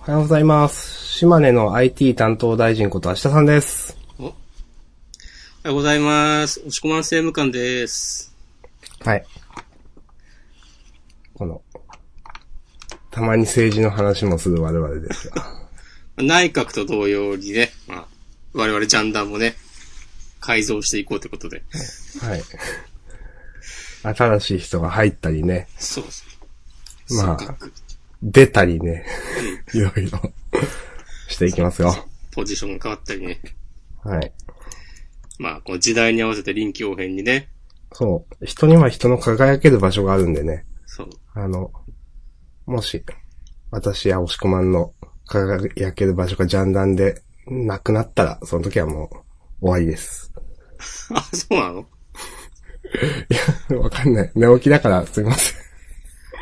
おはようございます。島根の IT 担当大臣こと明日さんです。おはようございます。押し込まん政務官です。はい。この、たまに政治の話もする我々ですが。内閣と同様にね、まあ、我々ジャンダンもね、改造していこうということで。はい。新しい人が入ったりね、そうですまあ出たりね、いろいろしていきますよ。ポジションが変わったりね。はい。まあ、この時代に合わせて臨機応変にね。そう。人には人の輝ける場所があるんでね。そう。あの、もし、私や押し込まんの輝ける場所がジャンダンでなくなったら、その時はもう終わりです。あ、そうなの？いや、わかんない。寝起きだからすいません。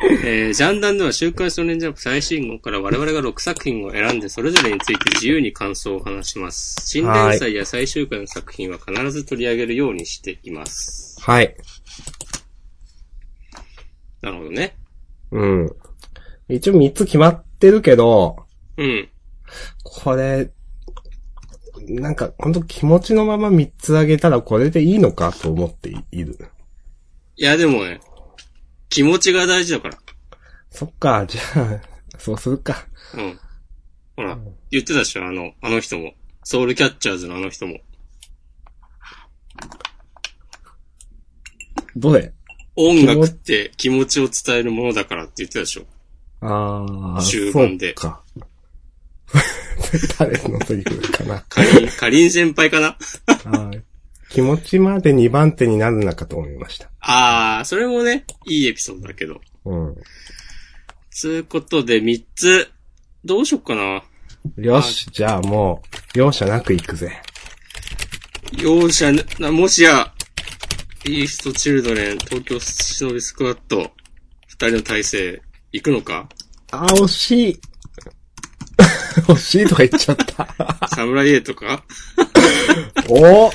えー、ジャンダンでは週刊少年ジャンプ最新号から我々が6作品を選んでそれぞれについて自由に感想を話します。新連載や最終回の作品は必ず取り上げるようにしています。はい。なるほどね。うん。一応3つ決まってるけど、うん。これ、なんか、ほんと気持ちのまま3つあげたらこれでいいのかと思っている。いや、でもね、気持ちが大事だから。そっか、じゃあ、そうするか。うん。ほら、言ってたでしょ、あの、あの人も。ソウルキャッチャーズのあの人も。どれ？音楽って気持ちを伝えるものだからって言ってたでしょ？ああ、終盤でそうか。誰の取り組みかな。かりん、かりん先輩かな？はい気持ちまで2番手になるのかと思いました。あー、それもね、いいエピソードだけど。うん。つうことで3つ、どうしよっかな。よし、じゃあもう、容赦なく行くぜ。容赦な、もしや、イーストチルドレン、東京忍びスクワット、二人の体制、行くのか？あ、惜しい。惜しいとか言っちゃった。サムライエイとか？お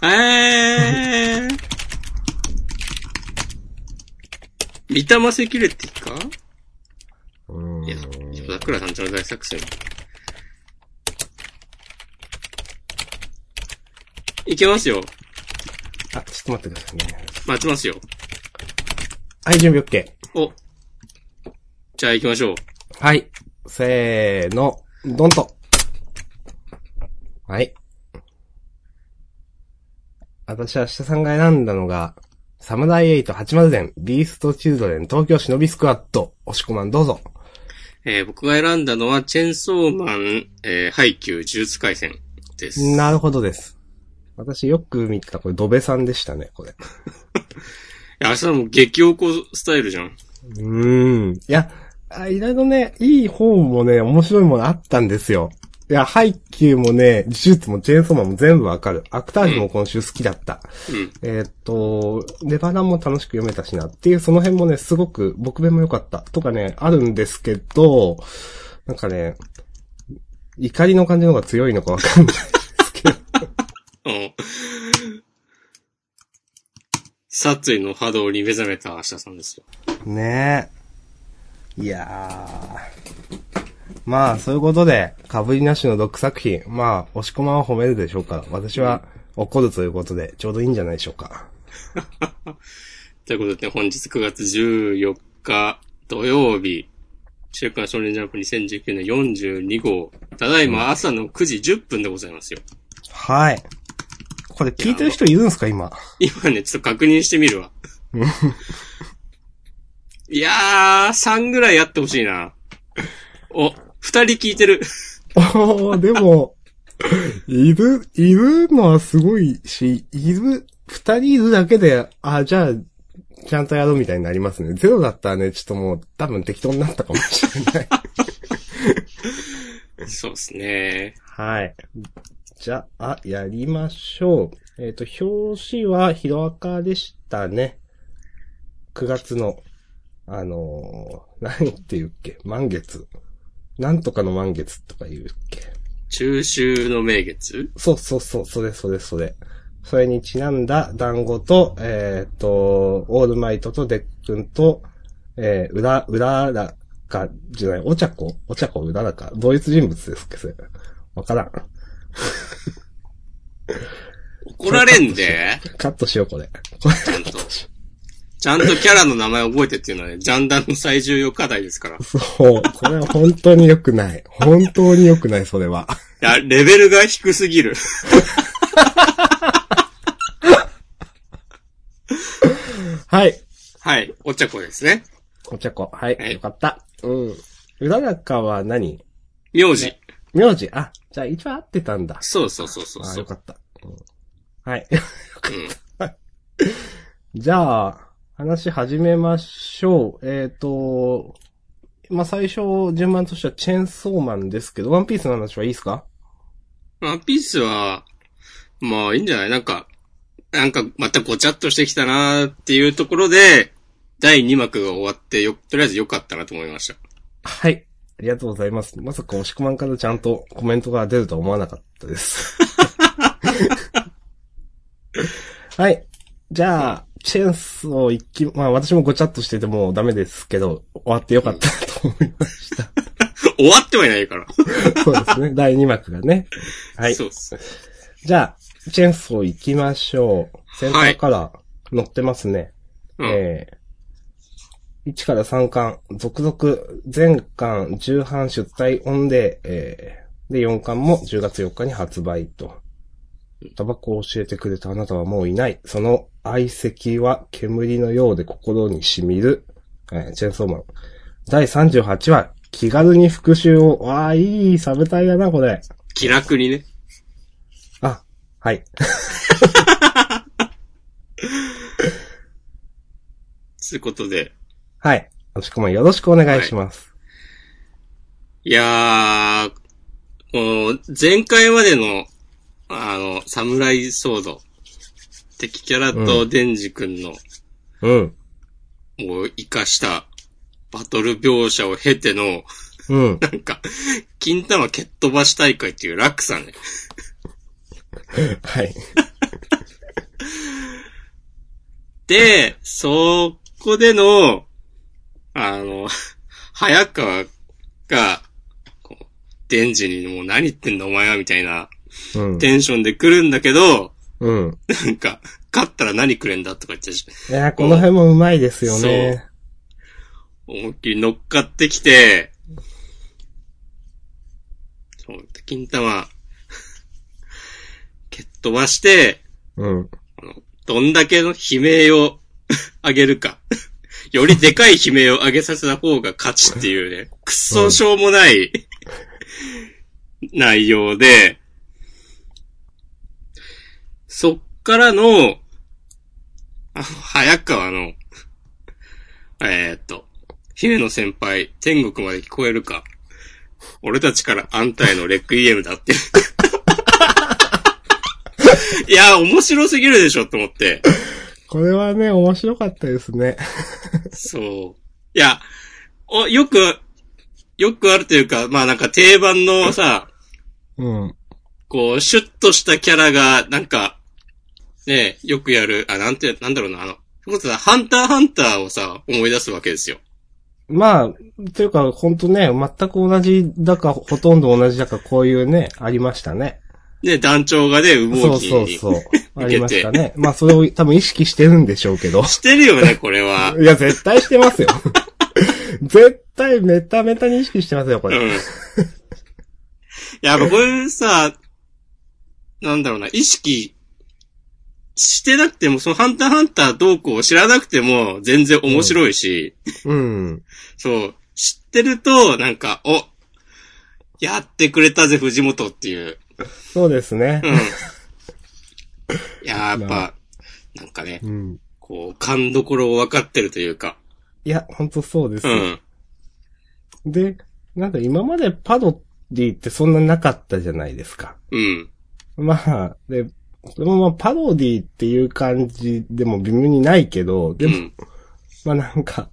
えー。三玉セキュリティかうんいや、桜さんちの大作戦。いけますよ。あ、ちょっと待ってくださいね。待ちますよ。はい、準備 OK。お。じゃあ行きましょう。はい。せーの、ドンと。はい。私は下さんが選んだのが、サムライエイト八丸伝、ビーストチルドレン、東京忍びスクワッド、押し込まんどうぞ。えー僕が選んだのは、チェンソーマン、えー、ハイキュー、呪術回戦です。なるほどです。私よく見てた、これドベさんでしたね、これ。いや、明日も激おこスタイルじゃん。うーん。いや、あいろいろね、いい方もね、面白いものあったんですよ。いや、ハイキューもね、呪術もチェーンソーマンも全部わかる。アクタージュも今週好きだった。うん。えーっと、レバランも楽しく読めたしなっていう、その辺もね、すごく僕弁も良かったとかね、あるんですけど、なんかね、怒りの感じの方が強いのかわかんないですけど。うん。殺意の波動に目覚めた明日さんですよ。ねえ。いやー。まあ、そういうことで、被りなしの6作品。まあ、押し込まんは褒めるでしょうから、私は怒るということで、ちょうどいいんじゃないでしょうか。ということで、ね、本日9月14日土曜日、週刊少年ジャンプ2019年42号、ただいま朝の9時10分でございますよ。はい。これ聞いてる人いるんですか、今？今ね、ちょっと確認してみるわ。いやー、3ぐらいやってほしいな。お、二人聞いてる。おー、でも、いる、いるのはすごいし、いる、二人いるだけで、あ、じゃあ、ちゃんとやろうみたいになりますね。ゼロだったらね、ちょっともう多分適当になったかもしれない。そうですね。はい。じゃあ、やりましょう。えっ、と、表紙はヒロアカでしたね。9月の、あのー、何って言うっけ？満月。なんとかの満月とか言うっけ？中秋の名月？そうそうそう、それそれそれ。それにちなんだ団子と、えっ、と、オールマイトとデックンと、えー、裏、裏ら、中じゃない、お茶子？お茶子うららか？同一人物ですっけ？それ。わからん。怒られんでカットしよう、これ。ちゃんと。ちゃんとキャラの名前覚えてっていうのはね、ジャンダンの最重要課題ですから。いそう。これは本当に良くない。本当に良くない、それは。や、レベルが低すぎる。はい。はい、お茶子ですね。お茶子。はい。はいよかった。うん。うららかは何？名字。名字。あ、じゃあ一応合ってたんだ。そうそうそうそうあ、そう。よかった。うんはい。うん。じゃあ、話始めましょう。えっ、と、まあ、最初、順番としてはチェーンソーマンですけど、ワンピースの話はいいですか？ワンピースは、まあいいんじゃない？なんか、なんかまたごちゃっとしてきたなーっていうところで、第2幕が終わってよ、とりあえず良かったなと思いました。はい。ありがとうございます。まさか押し込まんからちゃんとコメントが出るとは思わなかったです。はい。じゃあ、チェーンソー一気、まあ私もごちゃっとしててもうダメですけど、終わってよかったと思いました。終わってはいないから。そうですね。第2幕がね。はい。そうっす。じゃあ、チェーンソー行きましょう。センターから載ってますね。うん。えー、1から3巻、続々、全巻、重版出題オンで、えー、で、4巻も10月4日に発売と。タバコを教えてくれたあなたはもういない。その愛席は煙のようで心に染みる。えー、チェーンソーマン。第38話、気軽に復讐を。わあ、いいサブタイだな、これ。気楽にね。あ、はい。つうことで。はい。おしくもよろしくお願いします。いやー、もう、前回までの、あの、サムライソード。敵キャラとデンジ君の、うん。もう、活かした、バトル描写を経ての、うん。なんか、金玉蹴っ飛ばし大会っていう楽さね。はい。で、そこでの、あの、早川が、こう、デンジにもう何言ってんだお前はみたいなうん。テンションで来るんだけど、うん。なんか、勝ったら何くれんだとか言ってし、いや、この辺もうまいですよね。思いっきり乗っかってきて、そう金玉、蹴っ飛ばして、うん。どんだけの悲鳴を 上げるか。よりでかい悲鳴を上げさせた方が勝ちっていうね、くっそしょうもない 内容で、そっからの、あの、早川の、えーっと、姫野先輩、天国まで聞こえるか。俺たちからあんたへのレクイエムだって。いや、面白すぎるでしょと思って。これはね、面白かったですね。そう。いや、お、よく、よくあるというか、まあなんか定番のさ、うん。こう、シュッとしたキャラが、なんか、ねよくやる、あ、なんて、なんだろうな、あの、それこハンターハンターをさ、思い出すわけですよ。まあ、というか、ほんとね、全く同じだか、ほとんど同じだか、こういうね、ありましたね。ね、団長がね、羽そう毛機に。そうそう。ありましたね。まあ、それを多分意識してるんでしょうけど。してるよね、これは。いや、絶対してますよ。絶対メタメタに意識してますよ、これ。うん。いや、こういうさ、なんだろうな、意識してなくても、そのハンターハンターどうこう知らなくても全然面白いし、うん。そう、知ってると、なんか、お、やってくれたぜ、藤本っていう。そうですねう。ん。いや、やっまぱ、なんかね、うん。こう、勘どころを分かってるというか。いや、ほんとそうですよ。うん。で、なんか今までパドディってそんななかったじゃないですか。うん。まあ、で、それもまあパロディっていう感じでも微妙にないけど、でも、うん。まあなんか、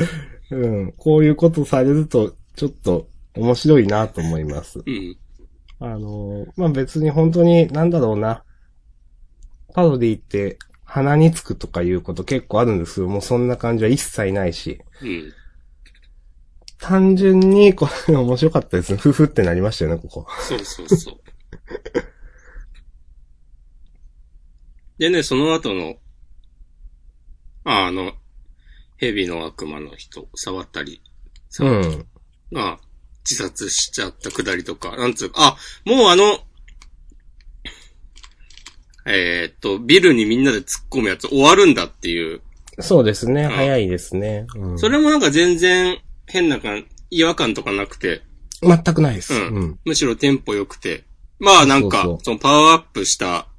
うん、こういうことされると、ちょっと面白いなと思います。うん。あの、まあ別に本当に、なんだろうな、パロディって鼻につくとかいうこと結構あるんですけど、もうそんな感じは一切ないし、うん。単純に、これ面白かったですね。ふふってなりましたよね、ここ。そうそうそう。でね、その後の、ああの、蛇の悪魔の人、触ったり、う触ったん。が、自殺しちゃったくだりとか、なんつうか、あ、もうあの、えーっと、ビルにみんなで突っ込むやつ終わるんだっていう、そうですね。ん早いですね。うん、それもなんか全然変な感、違和感とかなくて、全くないです。ううんん。むしろテンポ良くて、まあなんか、そうそうそのパワーアップした、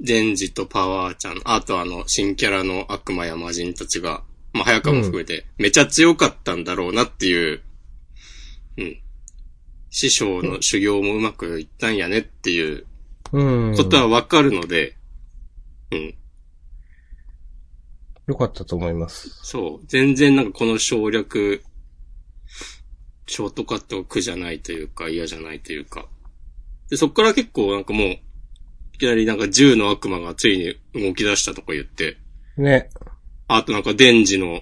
デンジとパワーちゃん、あとあの、新キャラの悪魔や魔人たちが、まあ早川も含めて、めちゃ強かったんだろうなっていう、うん。師匠の修行もうまくいったんやねっていううん。ことはわかるので、うん。よかったと思います。そう。全然なんかこの省略、ショートカット苦じゃないというか嫌じゃないというか。で、そっから結構なんかもう、いきなりなんか銃の悪魔がついに動き出したとか言って、ね。あとなんかデンジの、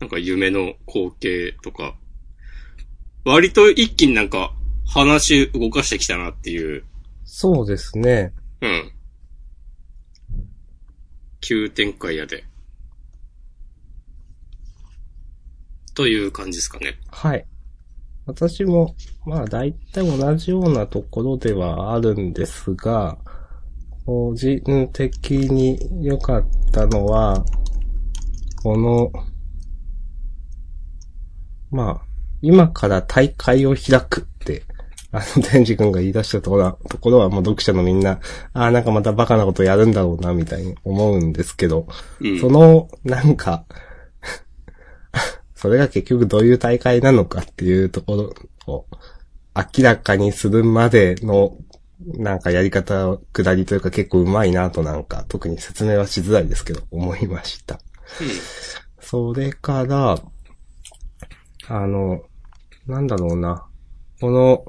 なんか夢の光景とか、割と一気になんか話動かしてきたなっていう、そうですね。うん。急展開やで。という感じですかね。はい。私も、まあ大体同じようなところではあるんですが、個人的に良かったのは、この、まあ、今から大会を開くって、あの、デンジ君が言い出したところは、ところはもう読者のみんな、ああ、なんかまたバカなことやるんだろうな、みたいに思うんですけど、うん。その、なんか、それが結局どういう大会なのかっていうところを明らかにするまでの、なんかやり方、下りというか結構うまいなとなんか、特に説明はしづらいですけど、思いました。それから、あの、なんだろうな。この、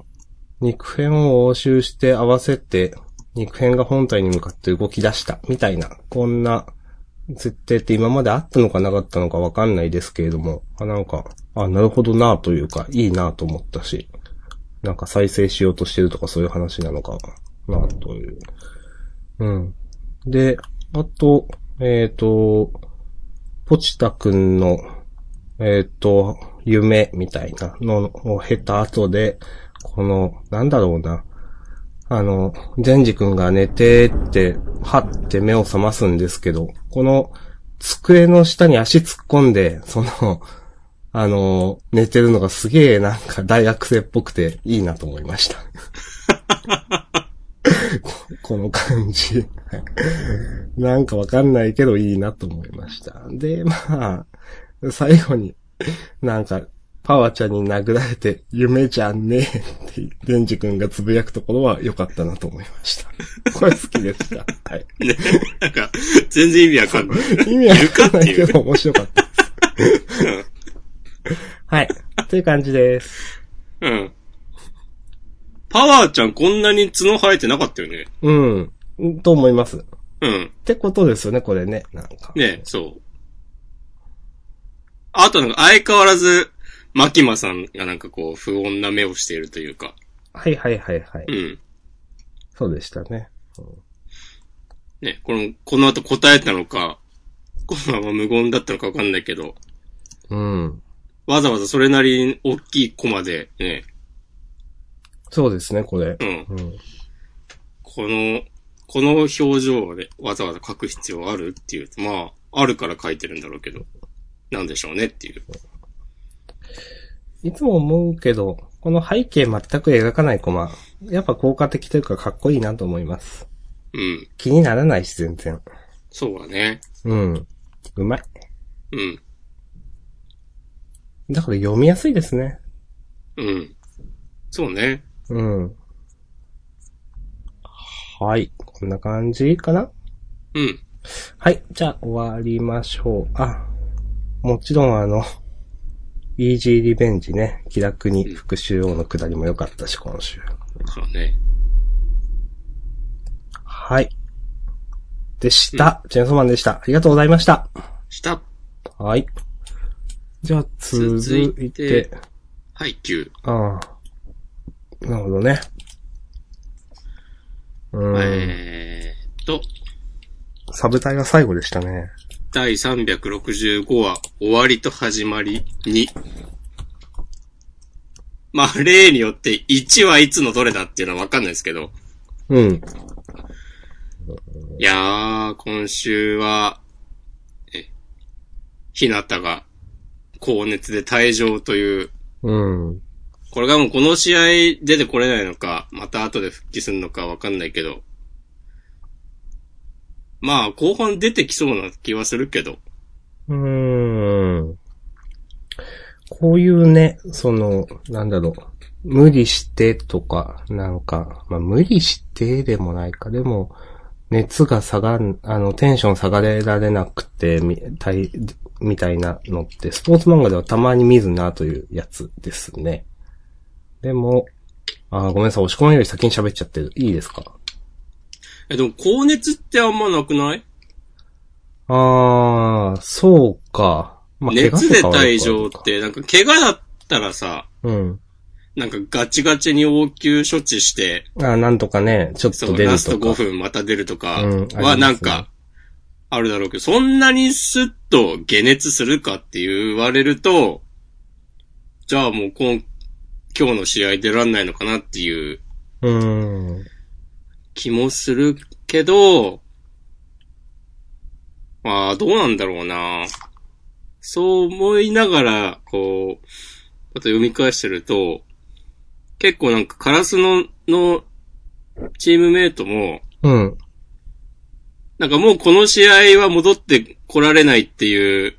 肉片を押収して合わせて、肉片が本体に向かって動き出した、みたいな、こんな、設定って今まであったのかなかったのかわかんないですけれども、あ、なんか、あ、なるほどなというか、いいなと思ったし、なんか再生しようとしてるとかそういう話なのかな、という。うん。で、あと、えっ、と、ポチタくんの、えっ、と、夢みたいなのを経た後で、この、なんだろうな。あの、善治くんが寝てって、はって目を覚ますんですけど、この、机の下に足突っ込んで、その、あの、寝てるのがすげえなんか大学生っぽくていいなと思いました。ここの感じ。はいなんかわかんないけどいいなと思いました。で、まあ、最後に、なんか、パワちゃんに殴られて、夢じゃんねえって、デンジ君がつぶやくところは良かったなと思いました。これ好きでした。はい。ね。なんか、全然意味わかんない。意味わかんないけど面白かったです。はい。という感じです。うん。パワーちゃんこんなに角生えてなかったよね。うん。と思います。っうん。てことですよね、これね。なんか。ねそう。あとなんか相変わらず、マキマさんがなんかこう、不穏な目をしているというか。はいはいはいはい。うん。そうでしたね。ね、この、この後答えたのか、このまま無言だったのかわかんないけど、うん。わざわざそれなりに大きいコマで、ね、そうですね、これ。うん。うん。この、この表情をね、わざわざ書く必要あるっていうと、まあ、あるから書いてるんだろうけど、なんでしょうねっていう。いつも思うけど、この背景全く描かないコマ、やっぱ効果的というかかっこいいなと思います。うん。気にならないし、全然。そうだね。うん。うまい。うん。だから読みやすいですね。うん。そうね。うん。はい。こんな感じかな？うん。はい。じゃあ、終わりましょう。あ、もちろんあの、イージーリベンジね、気楽に復讐王のくだりも良かったし、今週。そうね。はい。でした。チェーンソーマンでした。ありがとうございました。した。はい。じゃあ、続続いいてて、配給。ああ。なるほどね。うん。えーっと、サブタイが最後でしたね。第365話、終わりと始まり2。まあ、例によって1はいつのどれだっていうのはわかんないですけど。うん。いやー、今週は、え、ひなたが高熱で退場という、うん。これがもうこの試合出てこれないのか、また後で復帰するのかわかんないけど。まあ、後半出てきそうな気はするけど。うーん。こういうね、その、なんだろう。無理してとか、なんか、まあ無理してでもないか。でも、熱が下がん、あの、テンション下がれられなくて、みたい、みたいなのって、スポーツ漫画ではたまに見るなというやつですね。でも、あーごめんなさい、押し込みより先に喋っちゃってる。いいですか？え、でも高熱ってあんまなくない？あー、そうか。まあ熱で退場って、なんか怪我だったらさ、うん。なんかガチガチに応急処置して、あなんとかね、ちょっと出るラスト5とか。分また出るとかはなんか、あるだろうけど、そんなにスッと解熱するかって言われると、じゃあもう今、今日の試合出らんないのかなっていううーん。気もするけど、まあ、どうなんだろうな。そう思いながら、こう、また読み返してると、結構なんかカラスの、の、チームメイトも、うん。なんかもうこの試合は戻って来られないっていう、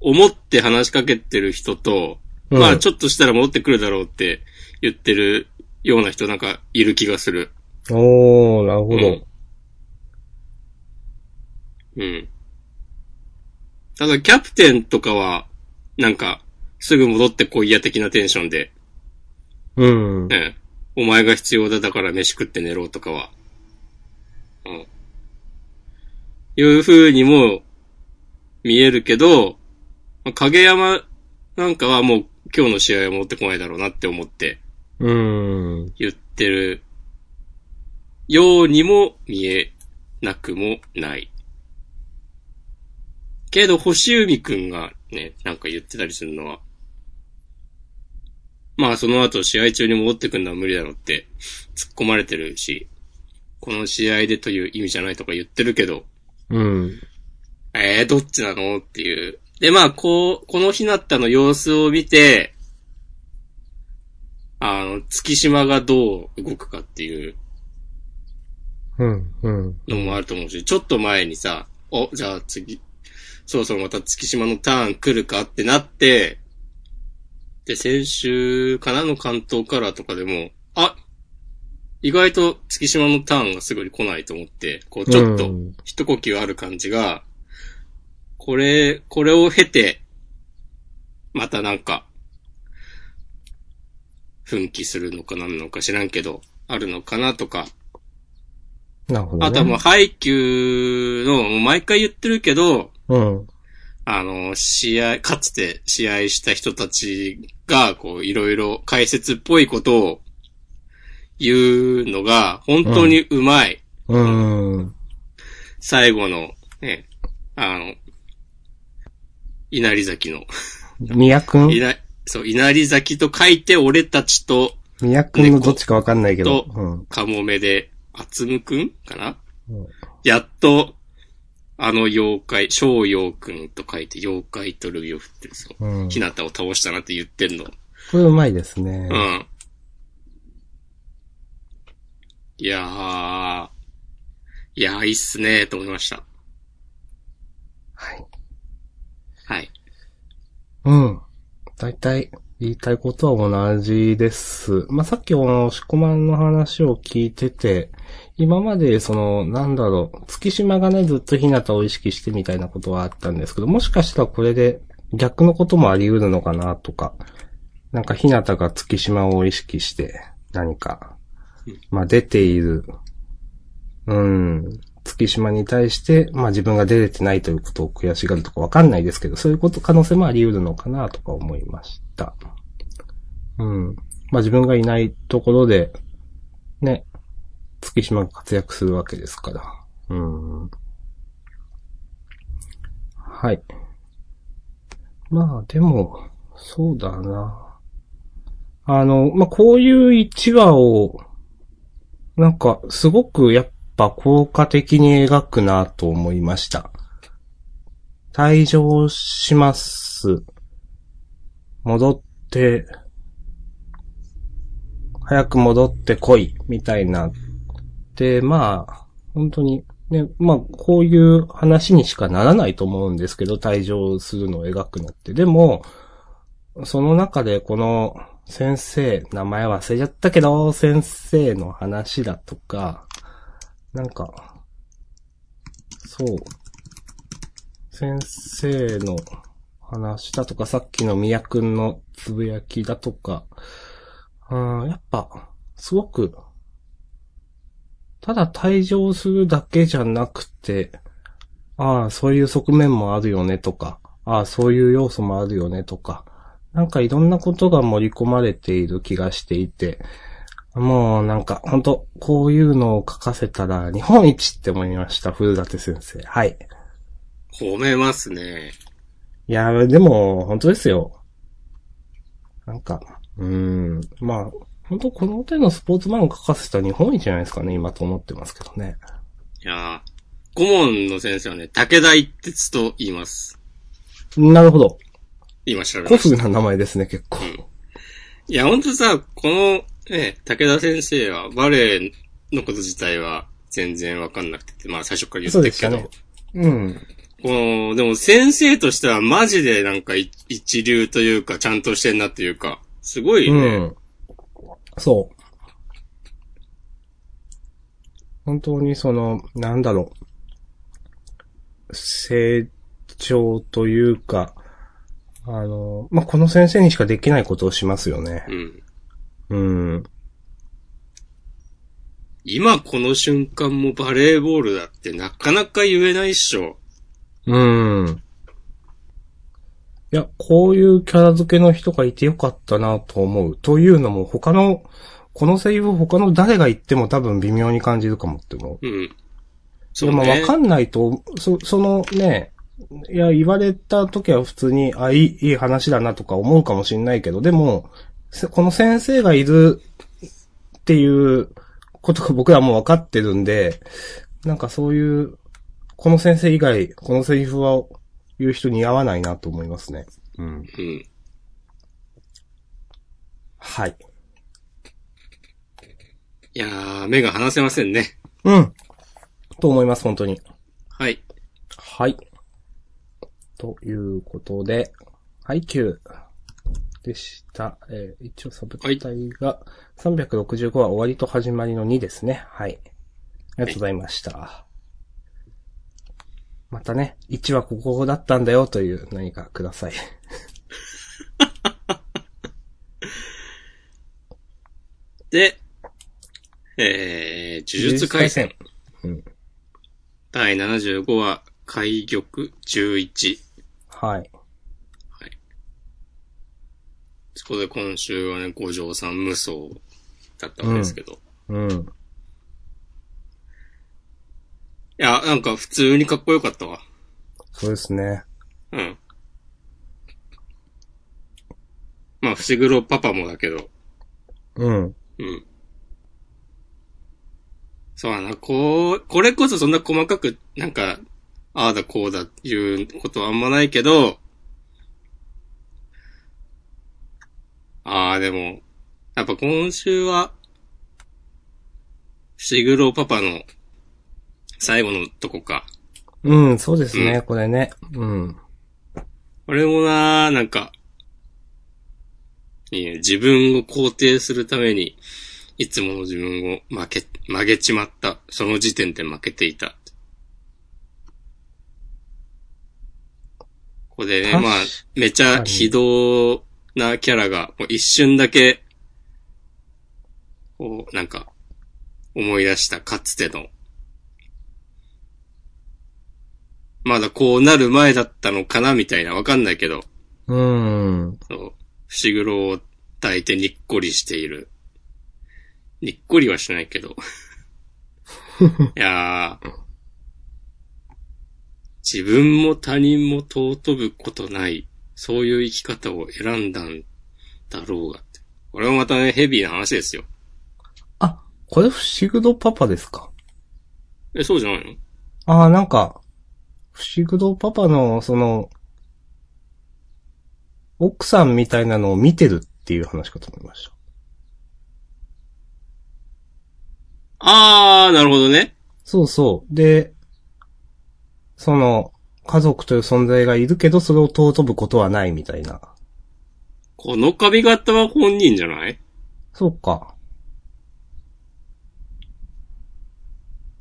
思って話しかけてる人と、うんまあちょっとしたら戻ってくるだろうって言ってるような人なんかいる気がする。おー、なるほど。うんうん。ただ、キャプテンとかは、なんか、すぐ戻ってこいや的なテンションで、うん。うん。お前が必要だ、だから飯食って寝ろとかは。うん。いう風にも見えるけど、まあ影山なんかはもう今日の試合は持ってこないだろうなって思ってうん。言ってるようにも見えなくもない。けど、星海くんがね、なんか言ってたりするのは、まあその後試合中に戻ってくるのは無理だろうって突っ込まれてるし、この試合でという意味じゃないとか言ってるけど、うん。えー、どっちなのっていう。で、まあ、こう、この日なったの様子を見て、あの、月島がどう動くかっていううん。うん。のもあると思うし、ちょっと前にさ、お、じゃあ次、そろそろまた月島のターン来るかってなって、で、先週かなの関東カラーとかでも、あ、意外と月島のターンがすぐに来ないと思って、こう、ちょっとうん、一呼吸ある感じが、これ、これを経て、またなんか、奮起するのか何なのか知らんけど、あるのかなとか、なるほど、ね。あとはもう、ハイキューの、もう毎回言ってるけど、うん。あの、試合、かつて試合した人たちが、こう、いろいろ解説っぽいことを言うのが、本当にうまい。うん。最後の、ね、あの、稲荷崎の、宮くん？稲、そう、稲荷崎と書いて、俺たちと、宮くんのどっちかわかんないけど。とうん。かもめで、あつむくんかな？うんやっと、あの妖怪、小妖くんと書いて、妖怪とルビを振ってる、そう。うん。ひなたを倒したなって言ってんの。これうまいですね。うん。いやー、いやー、いいっすねーと思いました。はい。はい。うん。大体、言いたいことは同じです。まあ、さっきのしこまんの話を聞いてて、今までその、なんだろう、月島がね、ずっと日向を意識してみたいなことはあったんですけど、もしかしたらこれで逆のこともあり得るのかなとか、なんか日向が月島を意識して、何か、まあ、出ている、うん、月島に対して、まあ自分が出れてないということを悔しがるとかわかんないですけど、そういうこと、可能性もあり得るのかなとか思いました。うん。まあ自分がいないところで、ね、月島が活躍するわけですから。うん。はい。まあでも、そうだな。あの、まあこういう一話を、なんか、すごくやっぱ効果的に描くなと思いました。退場します。戻って、早く戻ってこい、みたいな。で、まあ、本当に、ね、まあ、こういう話にしかならないと思うんですけど、退場するのを描くのって。でも、その中でこの先生、名前忘れちゃったけど、先生の話だとか、なんか、そう、先生の話だとか、さっきの宮くんのつぶやきだとか、うん、やっぱ、すごく、ただ退場するだけじゃなくて、ああ、そういう側面もあるよねとか、ああ、そういう要素もあるよねとか、なんかいろんなことが盛り込まれている気がしていて、もうなんか本当こういうのを書かせたら日本一って思いました、古舘先生。はい。褒めますね。いや、でも本当ですよ。なんか、うーん、まあ、本当この手のスポーツ漫画書かせたら日本一じゃないですかね、今と思ってますけどね。いやー顧問の先生はね、武田一徹と言います。なるほど。今調べ古ました。風な名前ですね、結構。いや、ほんとさ、この、ね、武田先生はバレエのこと自体は全然わかんなくて、まあ最初から言そうってるけど、でしたね。うん。この、でも先生としてはマジでなんかい一流というか、ちゃんとしてんなっていうか、すごいうね。ん。そう。本当にその、なんだろう。成長というか、あの、まあ、この先生にしかできないことをしますよね。うん。うん。今この瞬間もバレーボールだってなかなか言えないっしょ。うん。いや、こういうキャラ付けの人がいてよかったなと思う。というのも他の、このセリフ他の誰が言っても多分微妙に感じるかもって思う。うん。そでもうね。わかんないと、そ、そのね、いや、言われた時は普通に、あ、いい、いい話だなとか思うかもしんないけど、でも、せこの先生がいるっていうことが僕らもう分かってるんで、なんかそういう、この先生以外、このセリフは言う人に合わないなと思いますね。うん。うん。はい。いやー、目が離せませんね。うん。と思います、本当に。はい。はい。ということで、配給でした。えー一応サブタイが365は終わりと始まりの2ですね。はい。ありがとうございました。またね、1はここだったんだよという何かください。で、えー、呪術回戦。うん。第75話、開玉11。はい。そこで今週はね、五条さん無双だったわけですけど。うん。いや、なんか普通にかっこよかったわ。そうですね。うん。まあ、伏黒パパもだけど。うん。うん。そうだな、こう、これこそそんな細かく、なんか、ああだこうだいうことはあんまないけど、ああ、でも、やっぱ今週は、伏黒パパの最後のとこか。うん、そうですね、うんこれね。うん。俺もな、なんか、いいね、自分を肯定するために、いつもの自分を負け、曲げちまった。その時点で負けていた。ここでね、確まあ、めちゃ非道なキャラが、もう一瞬だけ、こう、なんか、思い出したかつての、まだこうなる前だったのかなみたいな、わかんないけど、うーん。そう、伏黒を抱いてにっこりしている。にっこりはしないけど。いやー、自分も他人も尊ぶことない、そういう生き方を選んだんだろうがって。これはまたね、ヘビーな話ですよ。あ、これ伏黒パパですか？え、そうじゃないの？ああ、なんか、伏黒パパの、その、奥さんみたいなのを見てるっていう話かと思いました。あー、なるほどね。そうそう。で、その、家族という存在がいるけど、それを尊ぶことはないみたいな。この髪型は本人じゃない？そうか。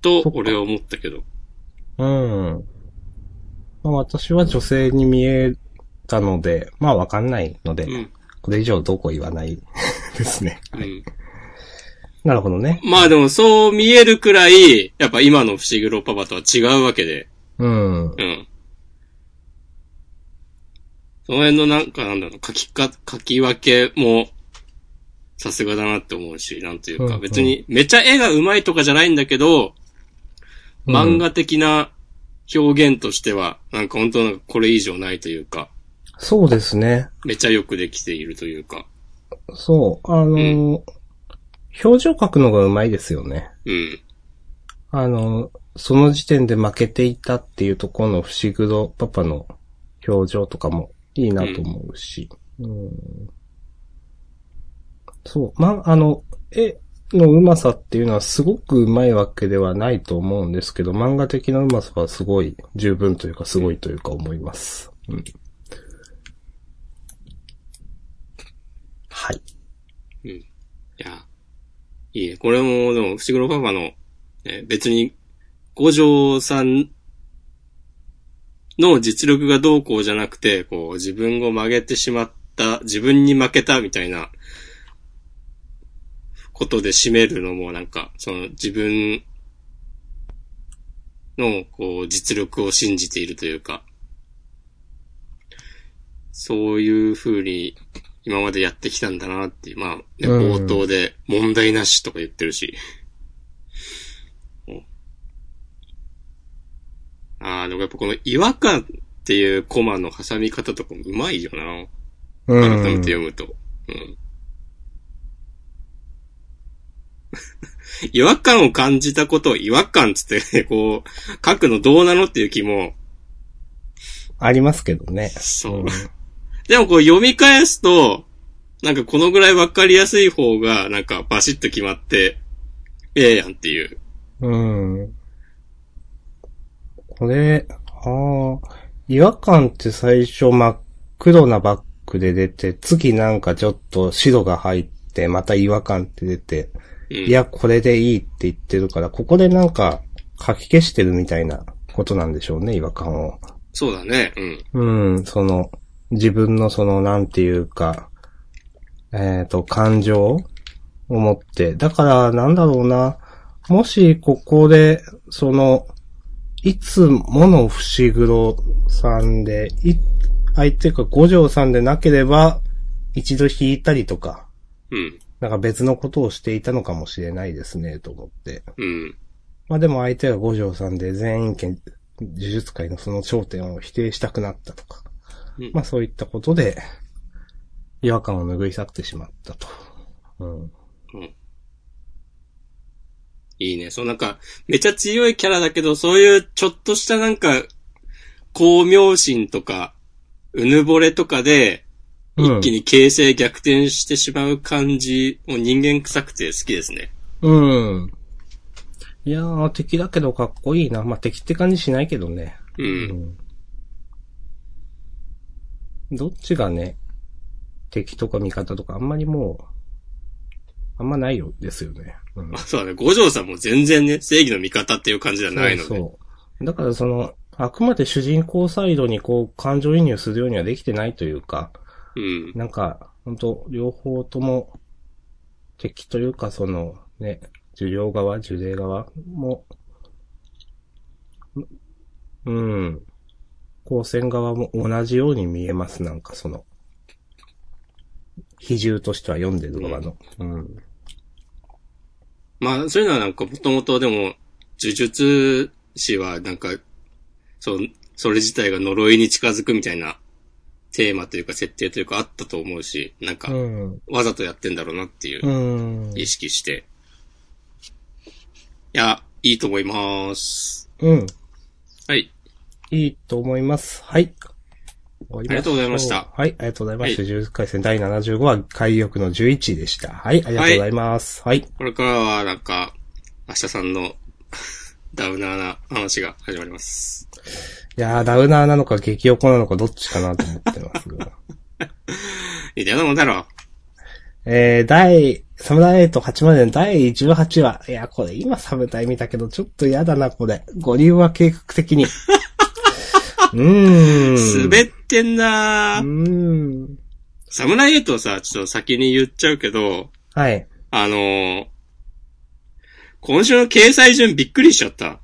と俺は思ったけど。うん。まあ私は女性に見えたので、まあわかんないので、うん。これ以上どうこう言わない ですね。うん。なるほどね。まあでもそう見えるくらい、やっぱ今の伏黒パパとは違うわけで。うん。うん。その辺のなんかなんだろう、書きか、書き分けも、さすがだなって思うし、なんていうか、うんうん別にめちゃ絵が上手いとかじゃないんだけど、漫画的な表現としては、なんか本当なんかこれ以上ないというか、そうですね。めちゃよくできているというか、そう。あのー表情描くのがうまいですよね。うん。あの、その時点で負けていたっていうところの伏黒パパの表情とかもいいなと思うし。うんそう。ま、あの、絵の上手さっていうのはすごく上手いわけではないと思うんですけど、漫画的な上手さはすごい十分というかすごいというか思います。うん。はい。うんいや、いいね。これも、でも、伏黒パパの、え別に、五条さんの実力がどうこうじゃなくて、こう、自分を曲げてしまった、自分に負けたみたいな、ことで締めるのもなんか、その自分の、こう、実力を信じているというか、そういう風に今までやってきたんだなっていう、まあ、ね、うん冒頭で問題なしとか言ってるし。うんああ、でもやっぱこの違和感っていうコマの挟み方とかもうまいよな。う改めてん。読むと。うん。違和感を感じたことを違和感つって、こう、書くのどうなのっていう気も、ありますけどね。そう。でもこう読み返すと、なんかこのぐらいわかりやすい方が、なんかバシッと決まって、ええやんっていう。うん。これ、ああ、違和感って最初真っ黒なバッグで出て、次なんかちょっと白が入って、また違和感って出て、うん、いや、これでいいって言ってるから、ここでなんか書き消してるみたいなことなんでしょうね、違和感を。そうだね。うん。うん、その、自分のその、なんていうか、えっ、と、感情を持って。だから、なんだろうな。もし、ここで、その、いつもの伏黒さんで、い、相手が五条さんでなければ、一度引いたりとか、うん。なんか別のことをしていたのかもしれないですね、と思って。うん。まあでも相手が五条さんで全員権、呪術界のその頂点を否定したくなったとか。うんまあそういったことで、違和感を拭い去ってしまったと。うん。いいね。そうなんか、めちゃ強いキャラだけど、そういうちょっとしたなんか、巧妙心とか、うぬぼれとかで、うん一気に形勢逆転してしまう感じも人間臭くて好きですね。うん。いやー、敵だけどかっこいいな。まあ敵って感じしないけどね。う。。うんどっちがね、敵とか味方とかあんまりもう、あんまないよ、ですよね。うんあ、そうだね。五条さんも全然ね、正義の味方っていう感じじゃないので。そうそう。だからその、あくまで主人公サイドにこう、感情移入するようにはできてないというか、うん。なんか、本当両方とも、敵というかその、ね、受領側、受霊側も、ううん。光線側も同じように見えます、なんかその。比重としては読んでる側の。うん。まあ、そういうのはなんかもともとでも、呪術師はなんか、そう、それ自体が呪いに近づくみたいなテーマというか設定というかあったと思うし、なんか、うん。わざとやってんだろうなっていうう、ん。意識して。いや、いいと思います。うん。はい。いいと思います。はい。ありがとうございましたはい、ありがとうございました。10回戦第75話、海翼の11でした。はい、ありがとうございます。はい。これからはなんか、明日さんの ダウナーな話が始まります。いやー、ダウナーなのか激横なのかどっちかなと思ってますが。いいだよなもんだろ。えー、第、サムライエイト8までの第18話。いや、これ今サムライ見たけど、ちょっと嫌だな、これ。五流は計画的に。うーん。滑ってんなうーーん。サムライエイトはさ、ちょっと先に言っちゃうけど、はい。あのー今週の掲載順びっくりしちゃった。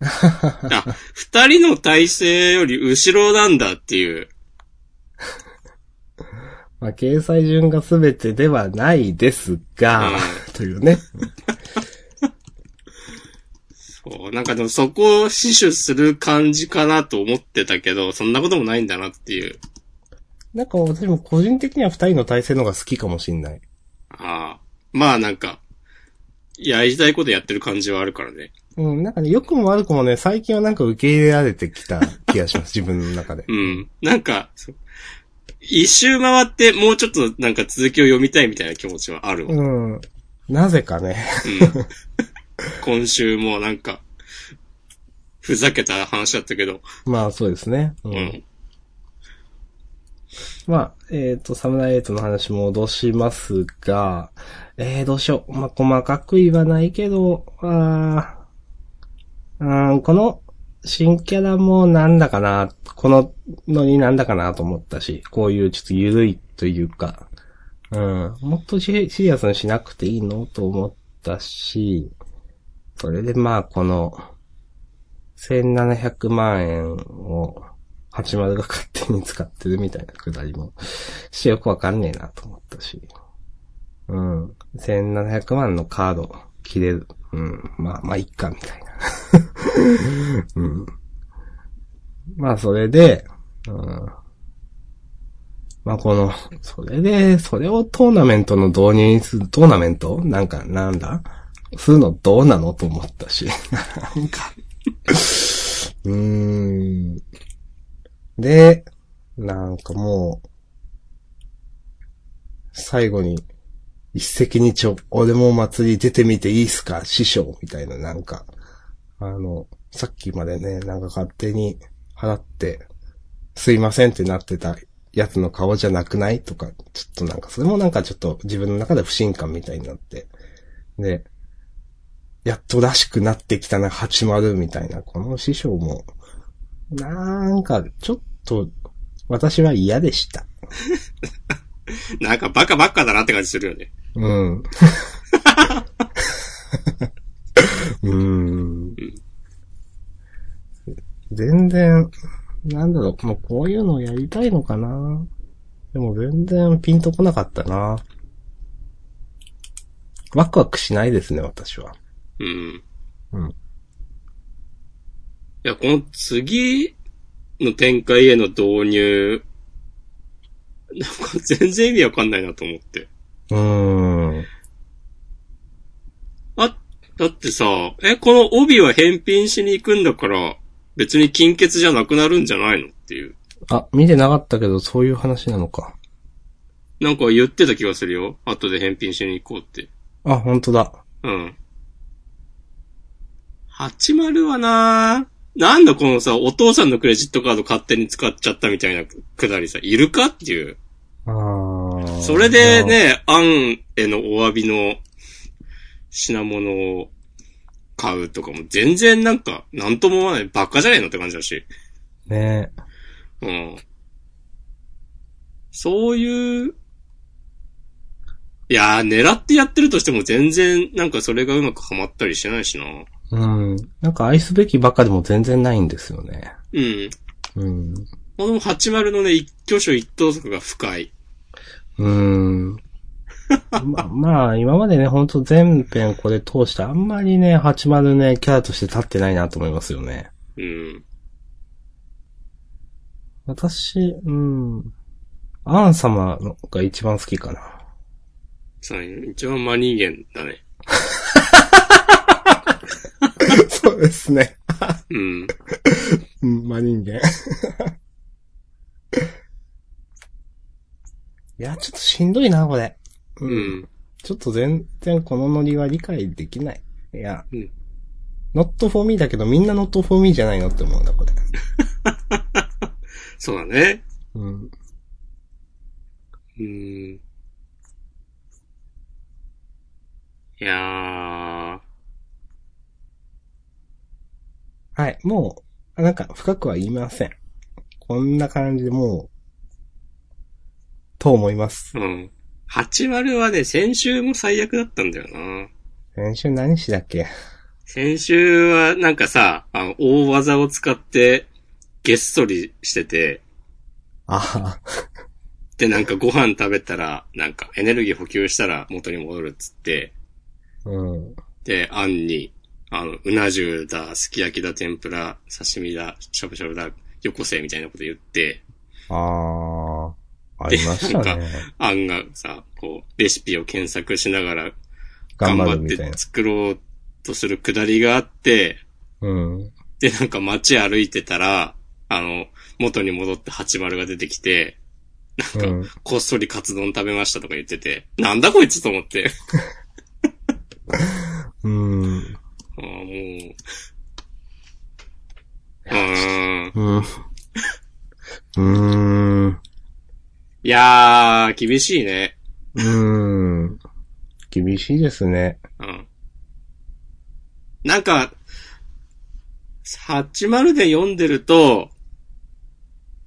あ、二人の体制より後ろなんだっていう。まあ、掲載順が全てではないですが、うというね。そう、なんかでもそこを死守する感じかなと思ってたけど、そんなこともないんだなっていう。なんか私も個人的には二人の体制の方が好きかもしんない。ああ。まあなんか、やりたいことやってる感じはあるからね。うん、なんかね、良くも悪くもね、最近はなんか受け入れられてきた気がします、自分の中で。うん。なんか、一周回ってもうちょっとなんか続きを読みたいみたいな気持ちはあるわ。うん。うん。なぜかね。今週もなんか、ふざけた話だったけど、まあそうですね。う。うんん。まあ、えっ、と、サムライエイトの話戻しますが、えー、どうしよう。まあ、細かく言わないけど、あーうん、この新キャラもなんだかな、こののになんだかなと思ったし、こういうちょっと緩いというか、うん、もっとシシリアスにしなくていいのと思ったし、それでまあ、この、1700万円を、80が勝手に使ってるみたいなくだりも、してよくわかんねえなと思ったし。うん。1700万のカード切れる。うん。まあ、まあ、いっか、みたいな。うん。まあ、それで、うん。まあ、この、それで、それをトーナメントの導入にする、トーナメント？なんか、なんだ？するのどうなのと思ったし。なんか。うーん。で、なんかもう、最後に、一石二鳥、俺も祭り出てみていいっすか？師匠みたいな、なんか、あの、さっきまでね、なんか勝手に払って、すいませんってなってたやつの顔じゃなくない？とか、ちょっとなんか、それもなんかちょっと自分の中で不信感みたいになって。で、やっとらしくなってきたな、80みたいな、この師匠も、なんか、ちょっと、私は嫌でした。なんかバカばっかだなって感じするよね。うん。うーん。全然、なんだろう、もうこういうのをやりたいのかな。でも全然ピンとこなかったな。ワクワクしないですね、私は。うん。うん。いや、この次の展開への導入、なんか全然意味わかんないなと思って。うーん。あ、だってさ、え、この帯は返品しに行くんだから、別に金欠じゃなくなるんじゃないのっていう。あ、見てなかったけど、そういう話なのか。なんか言ってた気がするよ。後で返品しに行こうって。あ、本当だ。うん。80はななんだこのさ、お父さんのクレジットカード勝手に使っちゃったみたいなくだりさ、いるかっていう。あーそれで。ね、アンへのお詫びの品物を買うとかも全然なんか、なんとも思わない。バカじゃねえのって感じだし。ねうん。そういう、いやー、狙ってやってるとしても全然、なんかそれがうまくはまったりしてないしな。うん。なんか愛すべきばかでも全然ないんですよね。うん。うん。この80のね、一挙手一投足が深い。うーん。ま、まあ、今までね、ほんと全編これ通してあんまりね、80ね、キャラとして立ってないなと思いますよね。うん。私、うん。アン様のが一番好きかな。そうね、一番真人間だね。そうですね。うん。うん、まあ人間。いや、ちょっとしんどいな、これ。う。ん。ちょっと全然このノリは理解できない。いや、うん not for me だけどみんな not for me じゃないのって思うんだ、これ。そうだね。うん。うん。いやー。はい、もう、なんか深くは言いません。こんな感じでもう、と思います。うん。80はね、先週も最悪だったんだよな。先週何しだっけ？先週はなんかさ、あの、大技を使って、げっそりしてて、あで、なんかご飯食べたら、なんかエネルギー補給したら元に戻るっつって、あ、うん。で、あんに、あの、うな重だ、すき焼きだ、天ぷら、刺身だ、しゃぶしゃぶだ、よこせ、みたいなこと言って、ああ、ありましたでね。あんがさ、こう、レシピを検索しながら頑張って。作ろうとするくだりがあって、うん。で、なんか街歩いてたら、あの、元に戻って80が出てきて、うん。こっそりカツ丼食べましたとか言ってて、なんだこいつと思って。うん。ああ、もう。うーん。うん。うーん。いやー、厳しいね。うーん。厳しいですね。うん。なんか、80で読んでると、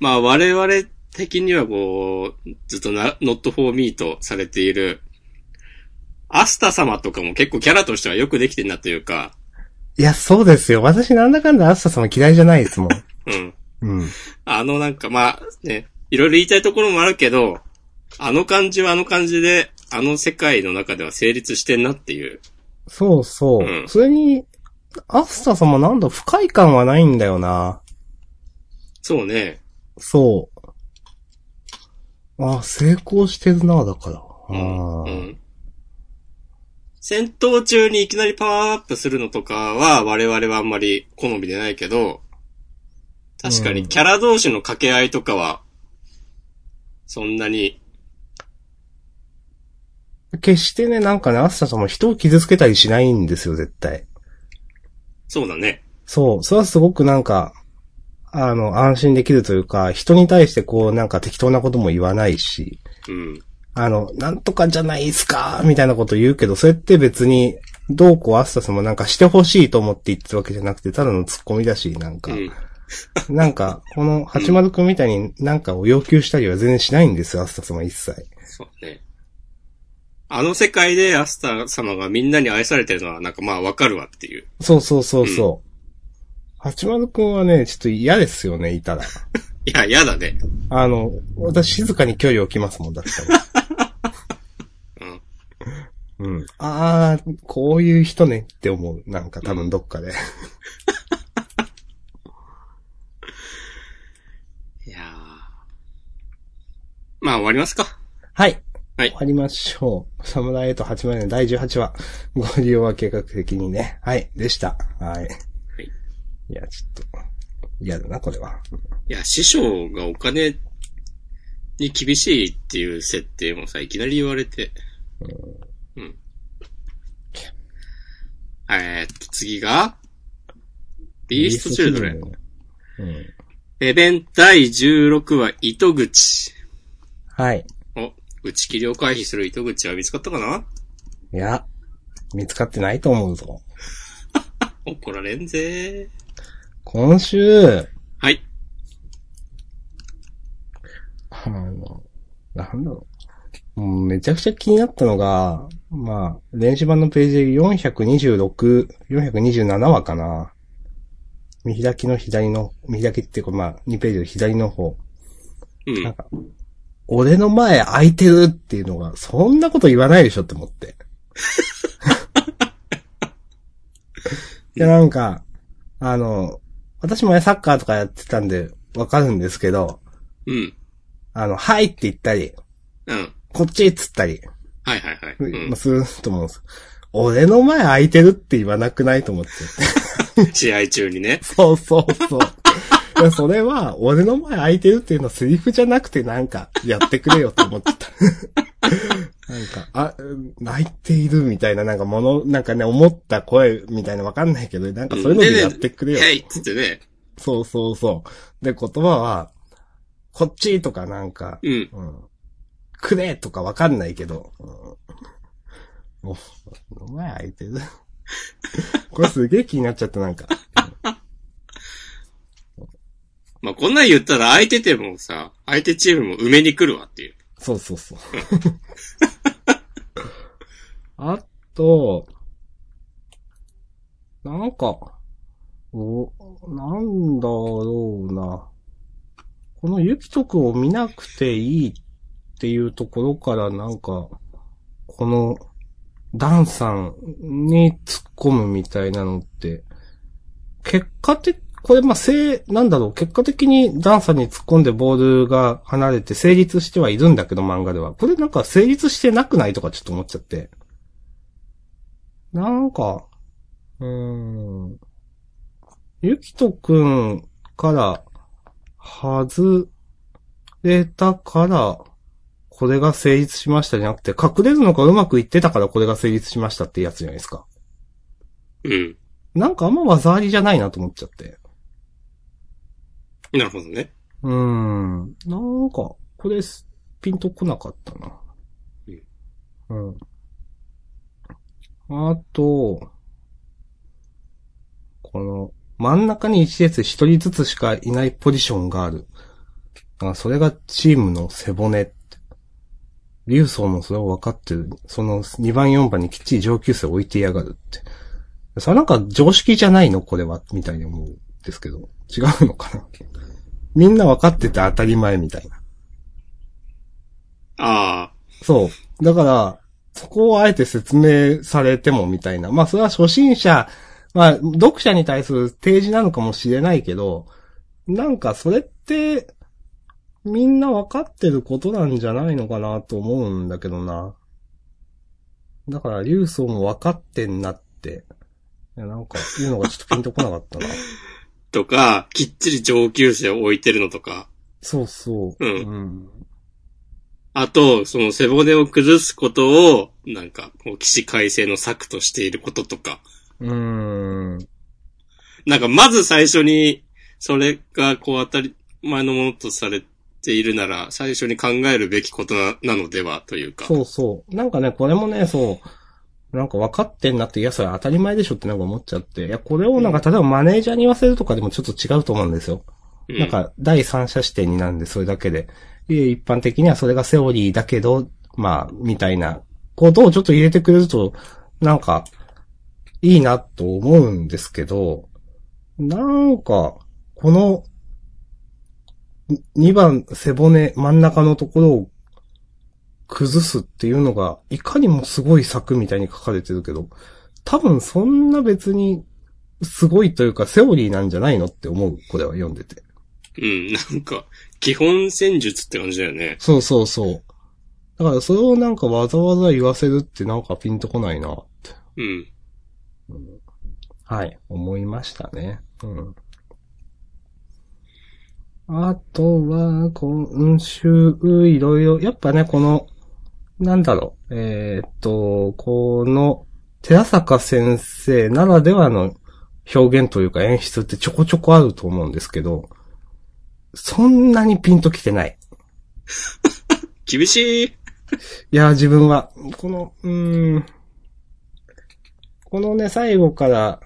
まあ我々的にはこう、ずっとな、not for me とされている、アスタ様とかも結構キャラとしてはよくできてるなというか、いや、そうですよ。私なんだかんだアスタ様嫌いじゃないですもん。うん。うん。あのなんかまあね、いろいろ言いたいところもあるけど、あの感じはあの感じで、あの世界の中では成立してんなっていう。そうそう。うんそれに、アスタ様なんだ不快感はないんだよな。そうね。そう。あ成功してるな、だから。あうん。うーん。戦闘中にいきなりパワーアップするのとかは我々はあんまり好みでないけど、確かうんにキャラ同士の掛け合いとかは、そんなに、決してね、なんかね、アスタ様人を傷つけたりしないんですよ、絶対。そうだね。そう。それはすごくなんか、あの、安心できるというか、人に対してこう、なんか適当なことも言わないし、うん。あの、なんとかじゃないですか、みたいなこと言うけど、それって別に、どうこうアスタ様なんかしてほしいと思って言ってるわけじゃなくて、ただの突っ込みだし、なんか、うん。なんか、この八丸くんみたいになんかを要求したりは全然しないんですよ、アスタ様一切。そうね。あの世界でアスター様がみんなに愛されてるのはなんかまあわかるわっていう。そうそうそうそう。八丸くんはね、ちょっと嫌ですよね、いたら。いや、やだね。あの、私静かに距離を置きますもん、だったら。うん。うん。ああ、こういう人ねって思う。なんか多分どっかで。いやーまあ終わりますか。はい。はい終わりましょう。サムライエイト8万円第18話。ご利用は計画的にね。はい。でした。はい。いや、ちょっと、嫌だな、これは。いや、師匠がお金に厳しいっていう設定もさ、いきなり言われて。うん。えーっと、次が、ビーストチルドレン。うん。エベン第16話、糸口。はい。お、打ち切りを回避する糸口は見つかったかな？いや、見つかってないと思うぞ。怒られんぜ今週、はい。あの、なんだろう。もうめちゃくちゃ気になったのが、まあ、電子版のページ426、427話かな。見開きの左の、見開きっていうかまあ、2ページの左の方。うん。なんか、俺の前空いてるっていうのが、そんなこと言わないでしょって思って。で、なんか、あの、私もね、サッカーとかやってたんで、わかるんですけど、うん。あの、はいって言ったり、うん。こっちっつったり、はいはいはい。うんまあ、すると思うんです。俺の前空いてるって言わなくないと思って。試合中にね。そうそうそう。それは、俺の前空いてるっていうのはセリフじゃなくてなんか、やってくれよと思ってた。なんか、あ、うん泣いているみたいな、なんかもの、なんかね、思った声みたいなわかんないけど、なんかそういうのでやってくれよ。へいっつってね。そうそうそう。で、言葉は、こっちとかなんか、うん。うん。くれとかわかんないけど、うん、お、お前空いてる これすげえ気になっちゃった、なんか。まあ、こんなん言ったら相手でもさ、相手チームも埋めに来るわっていう。そうそうそう。あと、なんか、お、なんだろうな。このゆきとくんを見なくていいっていうところからなんか、この、ダンさんに突っ込むみたいなのって、結果的、これまあ、せい、なんだろう、結果的にダンさんに突っ込んでボールが離れて成立してはいるんだけど、漫画では。これなんか成立してなくないとかちょっと思っちゃって。なんか、うーん。ゆきとくんから外れたから、これが成立しましたじゃなくて、隠れるのがうまくいってたからこれが成立しましたってやつじゃないですか。うん。なんかあんま技ありじゃないなと思っちゃって。なるほどね。うん。なんか、これ、ピンとこなかったな。うん。あと、この、真ん中に一列一人ずつしかいないポジションがある。あそれがチームの背骨って。リュウソウもそれを分かってる。その2番4番にきっちり上級生置いてやがるって。それなんか常識じゃないの？これは。みたいに思うですけど。違うのかな？みんな分かってて当たり前みたいな。ああ。そう。だから、そこをあえて説明されてもみたいな。まあ、それは初心者、まあ、読者に対する提示なのかもしれないけど、なんかそれって、みんな分かってることなんじゃないのかなと思うんだけどな。だから、リュウソウも分かってんなって。いや、なんか、言うのがちょっとピンとこなかったな。とか、きっちり上級生を置いてるのとか。そうそう。うんうん。あと、その背骨を崩すことを、なんか、こう、起死回生の策としていることとか。うーん。なんか、まず最初に、それが、こう、当たり前のものとされているなら、最初に考えるべきことななのでは、というか。そうそう。なんかね、これもね、そう、なんか分かってんなって、いや、それ当たり前でしょってなんか思っちゃって。いや、これをなんか、例えばマネージャーに言わせるとかでもちょっと違うと思うんですよ。うなん、か、第三者視点になるんで、それだけで。一般的にはそれがセオリーだけど、まあ、みたいなことをちょっと入れてくれると、なんか、いいなと思うんですけど、なんか、この、2番背骨真ん中のところを崩すっていうのが、いかにもすごい作みたいに書かれてるけど、多分そんな別にすごいというかセオリーなんじゃないのって思う、これは読んでて。うん、なんか、基本戦術って感じだよね。そうそうそう。だからそれをなんかわざわざ言わせるってなんかピンとこないなって。うん。はい、思いましたね。うん。あとは、今週、いろいろ、やっぱね、この、なんだろう、えーっと、この、寺坂先生ならではの表現というか演出ってちょこちょこあると思うんですけど、そんなにピンときてない。厳しい。いや、自分は、この、うーん。このね、最後から、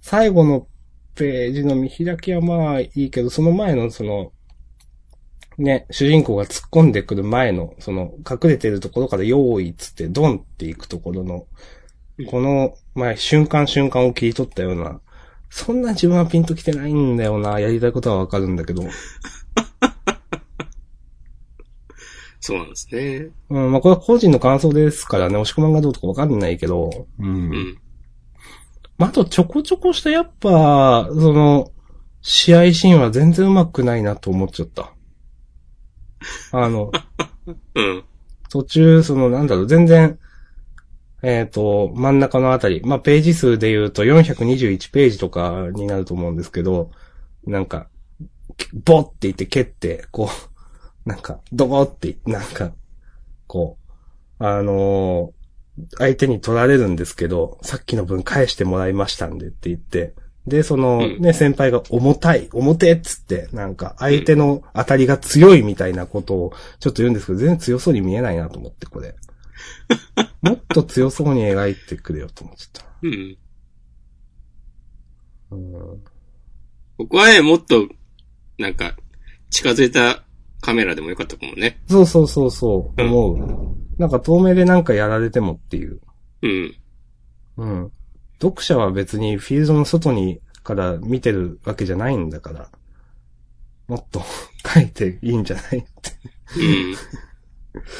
最後のページの見開きはまあいいけど、その前のその、ね、主人公が突っ込んでくる前の、その、隠れてるところから用意っつってドンっていくところのうん、この、まあ、瞬間瞬間を切り取ったような、そんな自分はピンときてないんだよな、やりたいことはわかるんだけど。そうなんですね。うん、まあ、これは個人の感想ですからね、押し込まんがどうとかわかんないけど、うん。うん。まあ、あとちょこちょこしたやっぱ、その、試合シーンは全然上手くないなと思っちゃった。あの、うん。途中、その、なんだろう、全然、えっ、と、真ん中のあたり、まあ、ページ数で言うと421ページとかになると思うんですけど、なんか、ボって言って蹴って、こう、なんか、ドボって言って、なんか、こう、あのー相手に取られるんですけど、さっきの分返してもらいましたんでって言って、で、その、うんね、先輩が重たい、重てっつって、なんか、相手の当たりが強いみたいなことをちょっと言うんですけど、全然強そうに見えないなと思って、これ。もっと強そうに描いてくれよと思っちゃっうん。た。うん。僕はね、もっと、なんか、近づいたカメラでもよかったかもね。そうそうそうそう、思う。なんか透明でなんかやられてもっていう。うん。うん。読者は別にフィールドの外にから見てるわけじゃないんだから、もっと 書いていいんじゃないって。うん。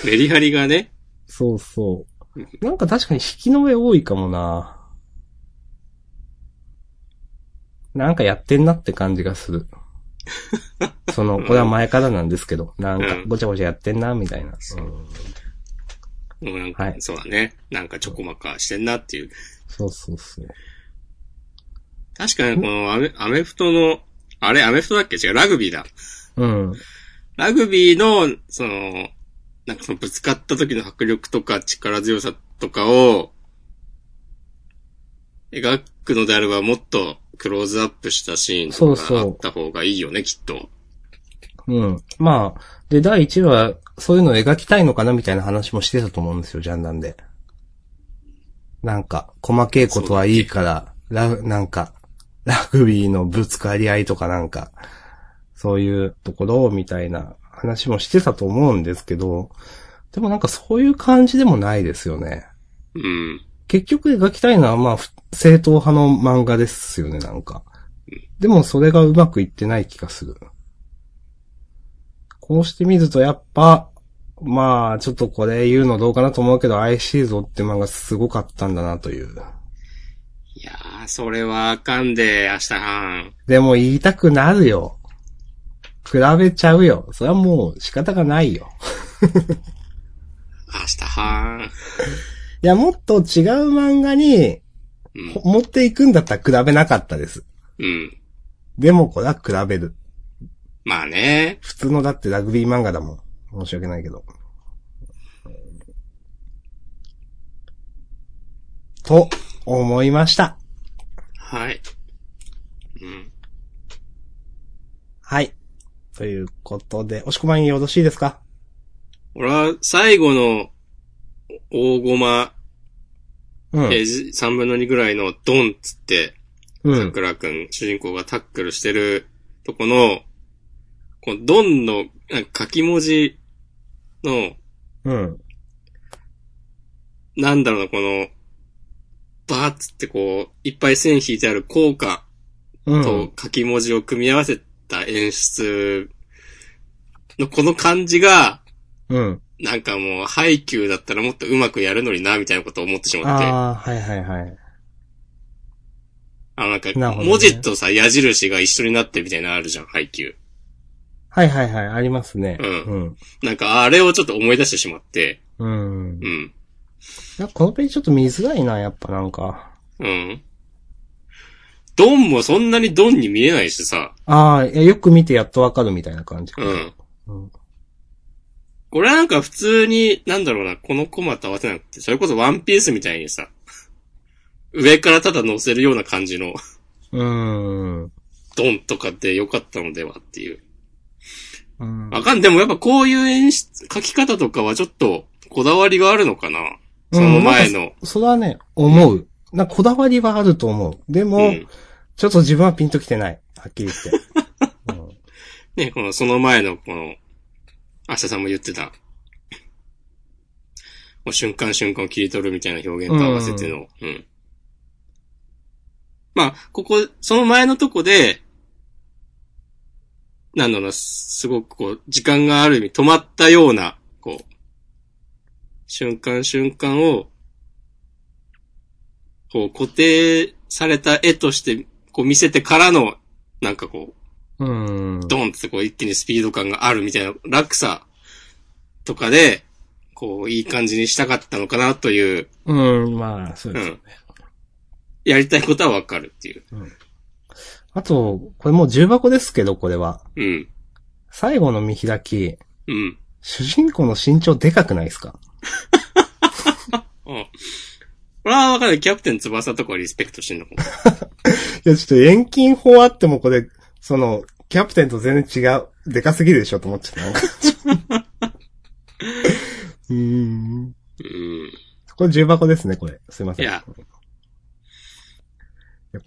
メリハリがね、そうそう。なんか確かに引きの上多いかもな。なんかやってんなって感じがする。その、これは前からなんですけど、なんかごちゃごちゃやってんな、みたいな。うんもうなんか、はいそうだね。なんかちょこまかしてんなっていう。そうそうそう。確かにこのアメ、アメフトの、あれ、アメフトだっけ？違う、ラグビーだ。うん。ラグビーの、その、なんかそのぶつかった時の迫力とか力強さとかを、描くのであればもっとクローズアップしたシーンとかあった方がいいよね、きっと。うん。まあ、で、第1話、そういうのを描きたいのかなみたいな話もしてたと思うんですよ、ジャンダンで。なんか、細けいことはいいから、ラ、なんか、ラグビーのぶつかり合いとかなんか、そういうところをみたいな話もしてたと思うんですけど、でもなんかそういう感じでもないですよね。うん。結局描きたいのはまあ、ふ正統派の漫画ですよね、なんか。でもそれがうまくいってない気がする。こうしてみるとやっぱ、まあ、ちょっとこれ言うのどうかなと思うけど、アイシーゾって漫画すごかったんだなという。いやー、それはあかんで、明日半。でも言いたくなるよ。比べちゃうよ。それはもう仕方がないよ。明日半。いや、もっと違う漫画にうん。持っていくんだったら比べなかったです。うん。でもこれは比べる。まあね。普通のだってラグビー漫画だもん。申し訳ないけど。と、思いました。はい。うん。はい。ということで、押し込まんよろしいですか？俺は最後の大駒、うん。ページ3分の2ぐらいのドンっつって、うん。桜くん、主人公がタックルしてるとこの、このドンのなんか書き文字の、うん。なんだろうな、この、バーッつってこう、いっぱい線引いてある効果うん。と書き文字を組み合わせた演出のこの感じが、うん。なんかもう、ハイキューだったらもっとうまくやるのにな、みたいなことを思ってしまって。あああ、はいはいはい。の、なんか、なるほどね文字とさ、矢印が一緒になってるみたいなのあるじゃん、ハイキュー。はいはいはい、ありますね。うんなんか、あれをちょっと思い出してしまって、うん。うん。うん。なんかこのページちょっと見づらいな、やっぱなんか。うん。ドンもそんなにドンに見えないしさ、ああ、よく見てやっとわかるみたいな感じか。うん。うん。これはなんか普通に、なんだろうな、このコマと合わせなくて、それこそワンピースみたいにさ、上からただ乗せるような感じのうーん。ドンとかで良かったのではっていう。うんわかん、でもやっぱこういう演出、書き方とかはちょっとこだわりがあるのかなその前の。それはね、思う。な、こだわりはあると思う。でも、うん。ちょっと自分はピンときてない。はっきり言って。うんね、このその前のこの、明日さんも言ってた。もう瞬間瞬間を切り取るみたいな表現と合わせての。うん。まあ、ここ、その前のとこで、なんだろうな、すごくこう、時間がある意味止まったような、こう、瞬間瞬間を、こう、固定された絵として、こう見せてからの、なんかこう、うん。ドンってこう一気にスピード感があるみたいな落差とかで、こういい感じにしたかったのかなという、うん、まあ、そうですよね。やりたいことはわかるっていう。あと、これもう重箱ですけど、これは。うん。最後の見開き、うん。主人公の身長でかくないですか？うん。これはわかる。キャプテン翼とかはリスペクトしてんのかも。いや、ちょっと遠近法あってもこれ、その、キャプテンと全然違う、でかすぎるでしょと思っちゃった。うーん。うん。これ重箱ですね、これ。すいません。いや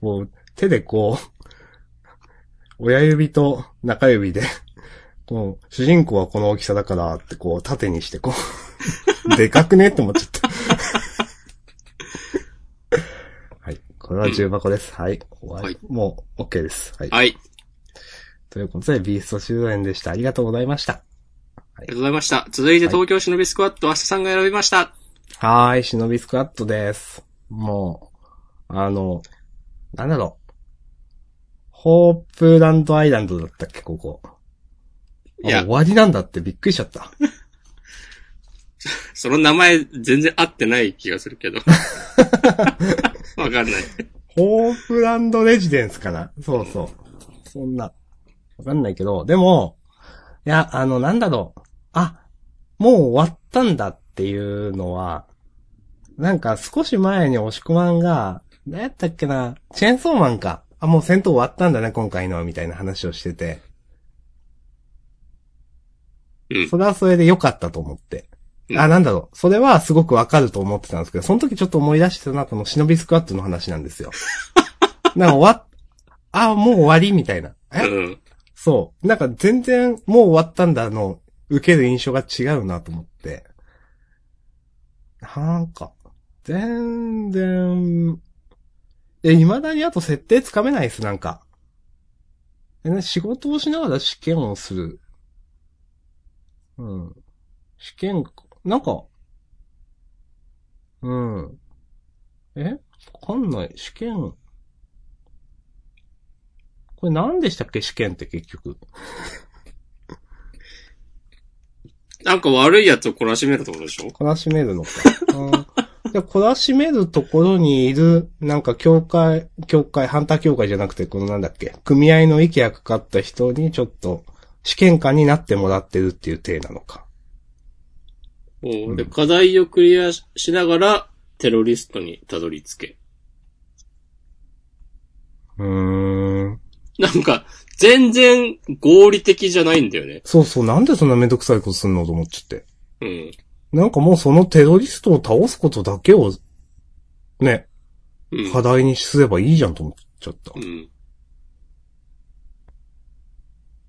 こう、手でこう、親指と中指で、こう、主人公はこの大きさだからってこう、縦にしてこう、でかくねって思っちゃった。はい。これは重箱です。はい。はいもう、OK です。はい。はい。ということで、ビースト修練でした。ありがとうございました。ありがとうございました。続いて東京忍びスクワット、明日さんが選びました。はーい、忍びスクワットです。もう、あの、なんだろう。ホープランドアイランドだったっけ、ここ。いやあ終わりなんだってびっくりしちゃった。その名前全然合ってない気がするけど。わかんない。ホープランドレジデンスかなそうそう。そんな。わかんないけど、でも、いや、あの、なんだろう。あ、もう終わったんだっていうのは、なんか少し前に押し込まんが、何やったっけな、チェーンソーマンか。あ、もう戦闘終わったんだね、今回のは、みたいな話をしてて。うんそれはそれで良かったと思って。うんあ、なんだろう。それはすごくわかると思ってたんですけど、その時ちょっと思い出してたのは、この忍びスクワットの話なんですよ。なんか終わっ、あ、もう終わりみたいな。え、うん。そう。なんか全然もう終わったんだの、受ける印象が違うなと思って。なんか、全然、え、未だにあと設定つかめないです、なんか。えね仕事をしながら試験をする。うん。試験、なんか、うん。え？わかんない。試験。これ何でしたっけ？試験って結局。なんか悪いやつを懲らしめるってことでしょ？懲らしめるのか。うん。で、懲らしめるところにいる、なんか教会、教会、ハンター教会じゃなくて、このなんだっけ、組合の息がかかった人にちょっと、試験官になってもらってるっていう体なのか。おうで、課題をクリアしながら、テロリストにたどり着け。うーん。なんか、全然合理的じゃないんだよね。そうそう、なんでそんなめんどくさいことすんのと思っちゃって。うん。なんかもうそのテロリストを倒すことだけを、ね、うん。課題にすればいいじゃんと思っちゃったう。ん。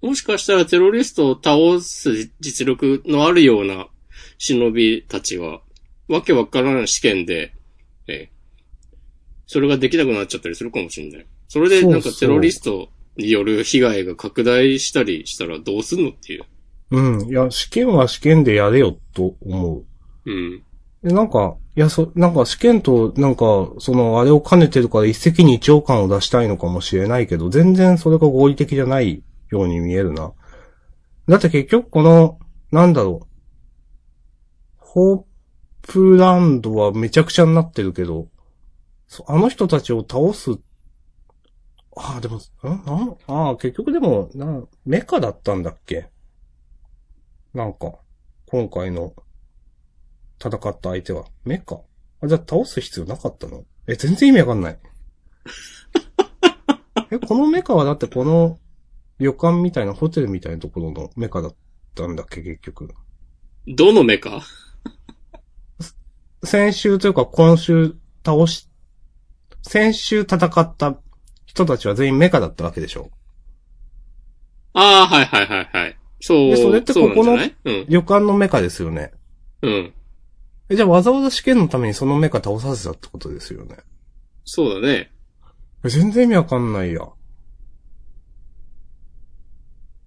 もしかしたらテロリストを倒す実力のあるような忍びたちは、わけわからない試験で、ええそれができなくなっちゃったりするかもしれない。それでなんかそうそうテロリストによる被害が拡大したりしたらどうすんのっていう。うん。いや、試験は試験でやれよと思う。うん。でなんか、いや、そ、なんか試験と、なんか、その、あれを兼ねてるから一石二鳥感を出したいのかもしれないけど、全然それが合理的じゃないように見えるな。だって結局この、なんだろう。ホープランドはめちゃくちゃになってるけど、そあの人たちを倒す、ああ、でも、ん？なん？ああ、結局でも、な、メカだったんだっけ？なんか、今回の戦った相手は。メカ？あ、じゃあ倒す必要なかったの？え、全然意味わかんない。え、このメカはだってこの旅館みたいなホテルみたいなところのメカだったんだっけ、結局。どの目か 先週というか今週倒し、先週戦った人たちは全員メカだったわけでしょ？ああ、はいはいはいはい。そう。でそれってここの旅館のメカですよね。うん。うん。え、じゃあわざわざ試験のためにそのメカ倒させたってことですよね。そうだね。え全然意味わかんないや。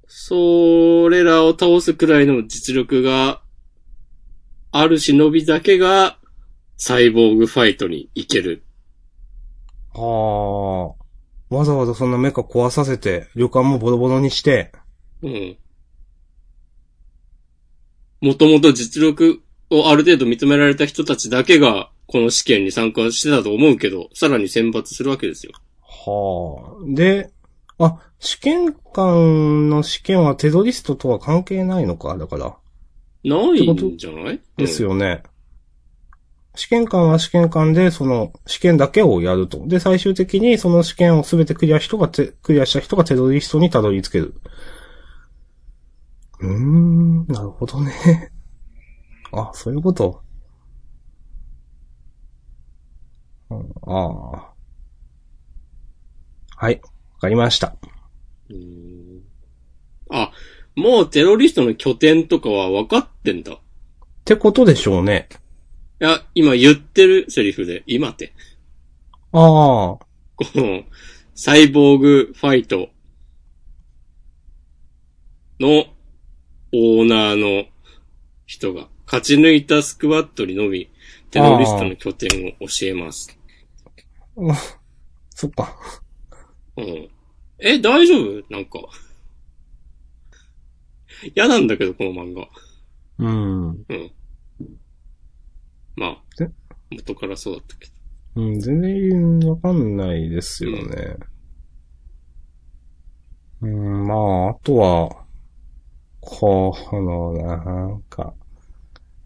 それらを倒すくらいの実力がある忍びだけがサイボーグファイトに行ける。はあ。わざわざそんなメカ壊させて、旅館もボロボロにして、うん。もともと実力をある程度認められた人たちだけがこの試験に参加してたと思うけど、さらに選抜するわけですよ。はあ。で、あ、試験官の試験はテロリストとは関係ないのか？だから。ないんじゃない？ですよね。試験官は試験官で、その試験だけをやると。で、最終的にその試験をすべてクリア人がて、クリアした人がテロリストにたどり着ける。うーん、なるほどね。あ、そういうこと？うんああ。はい。わかりました。うんあ、もうテロリストの拠点とかは分かってんだ。いってことでしょうね。や、今言ってるセリフで、今って。ああ。この、サイボーグファイトのオーナーの人が勝ち抜いたスクワットにのみテロリストの拠点を教えます。そっか。うん。え、大丈夫？なんか。嫌なんだけど、この漫画。うん。うん。まあえ、元からそうだったけど。うん、全然わかんないですよね。うん、まあ、あとは、この、なんか、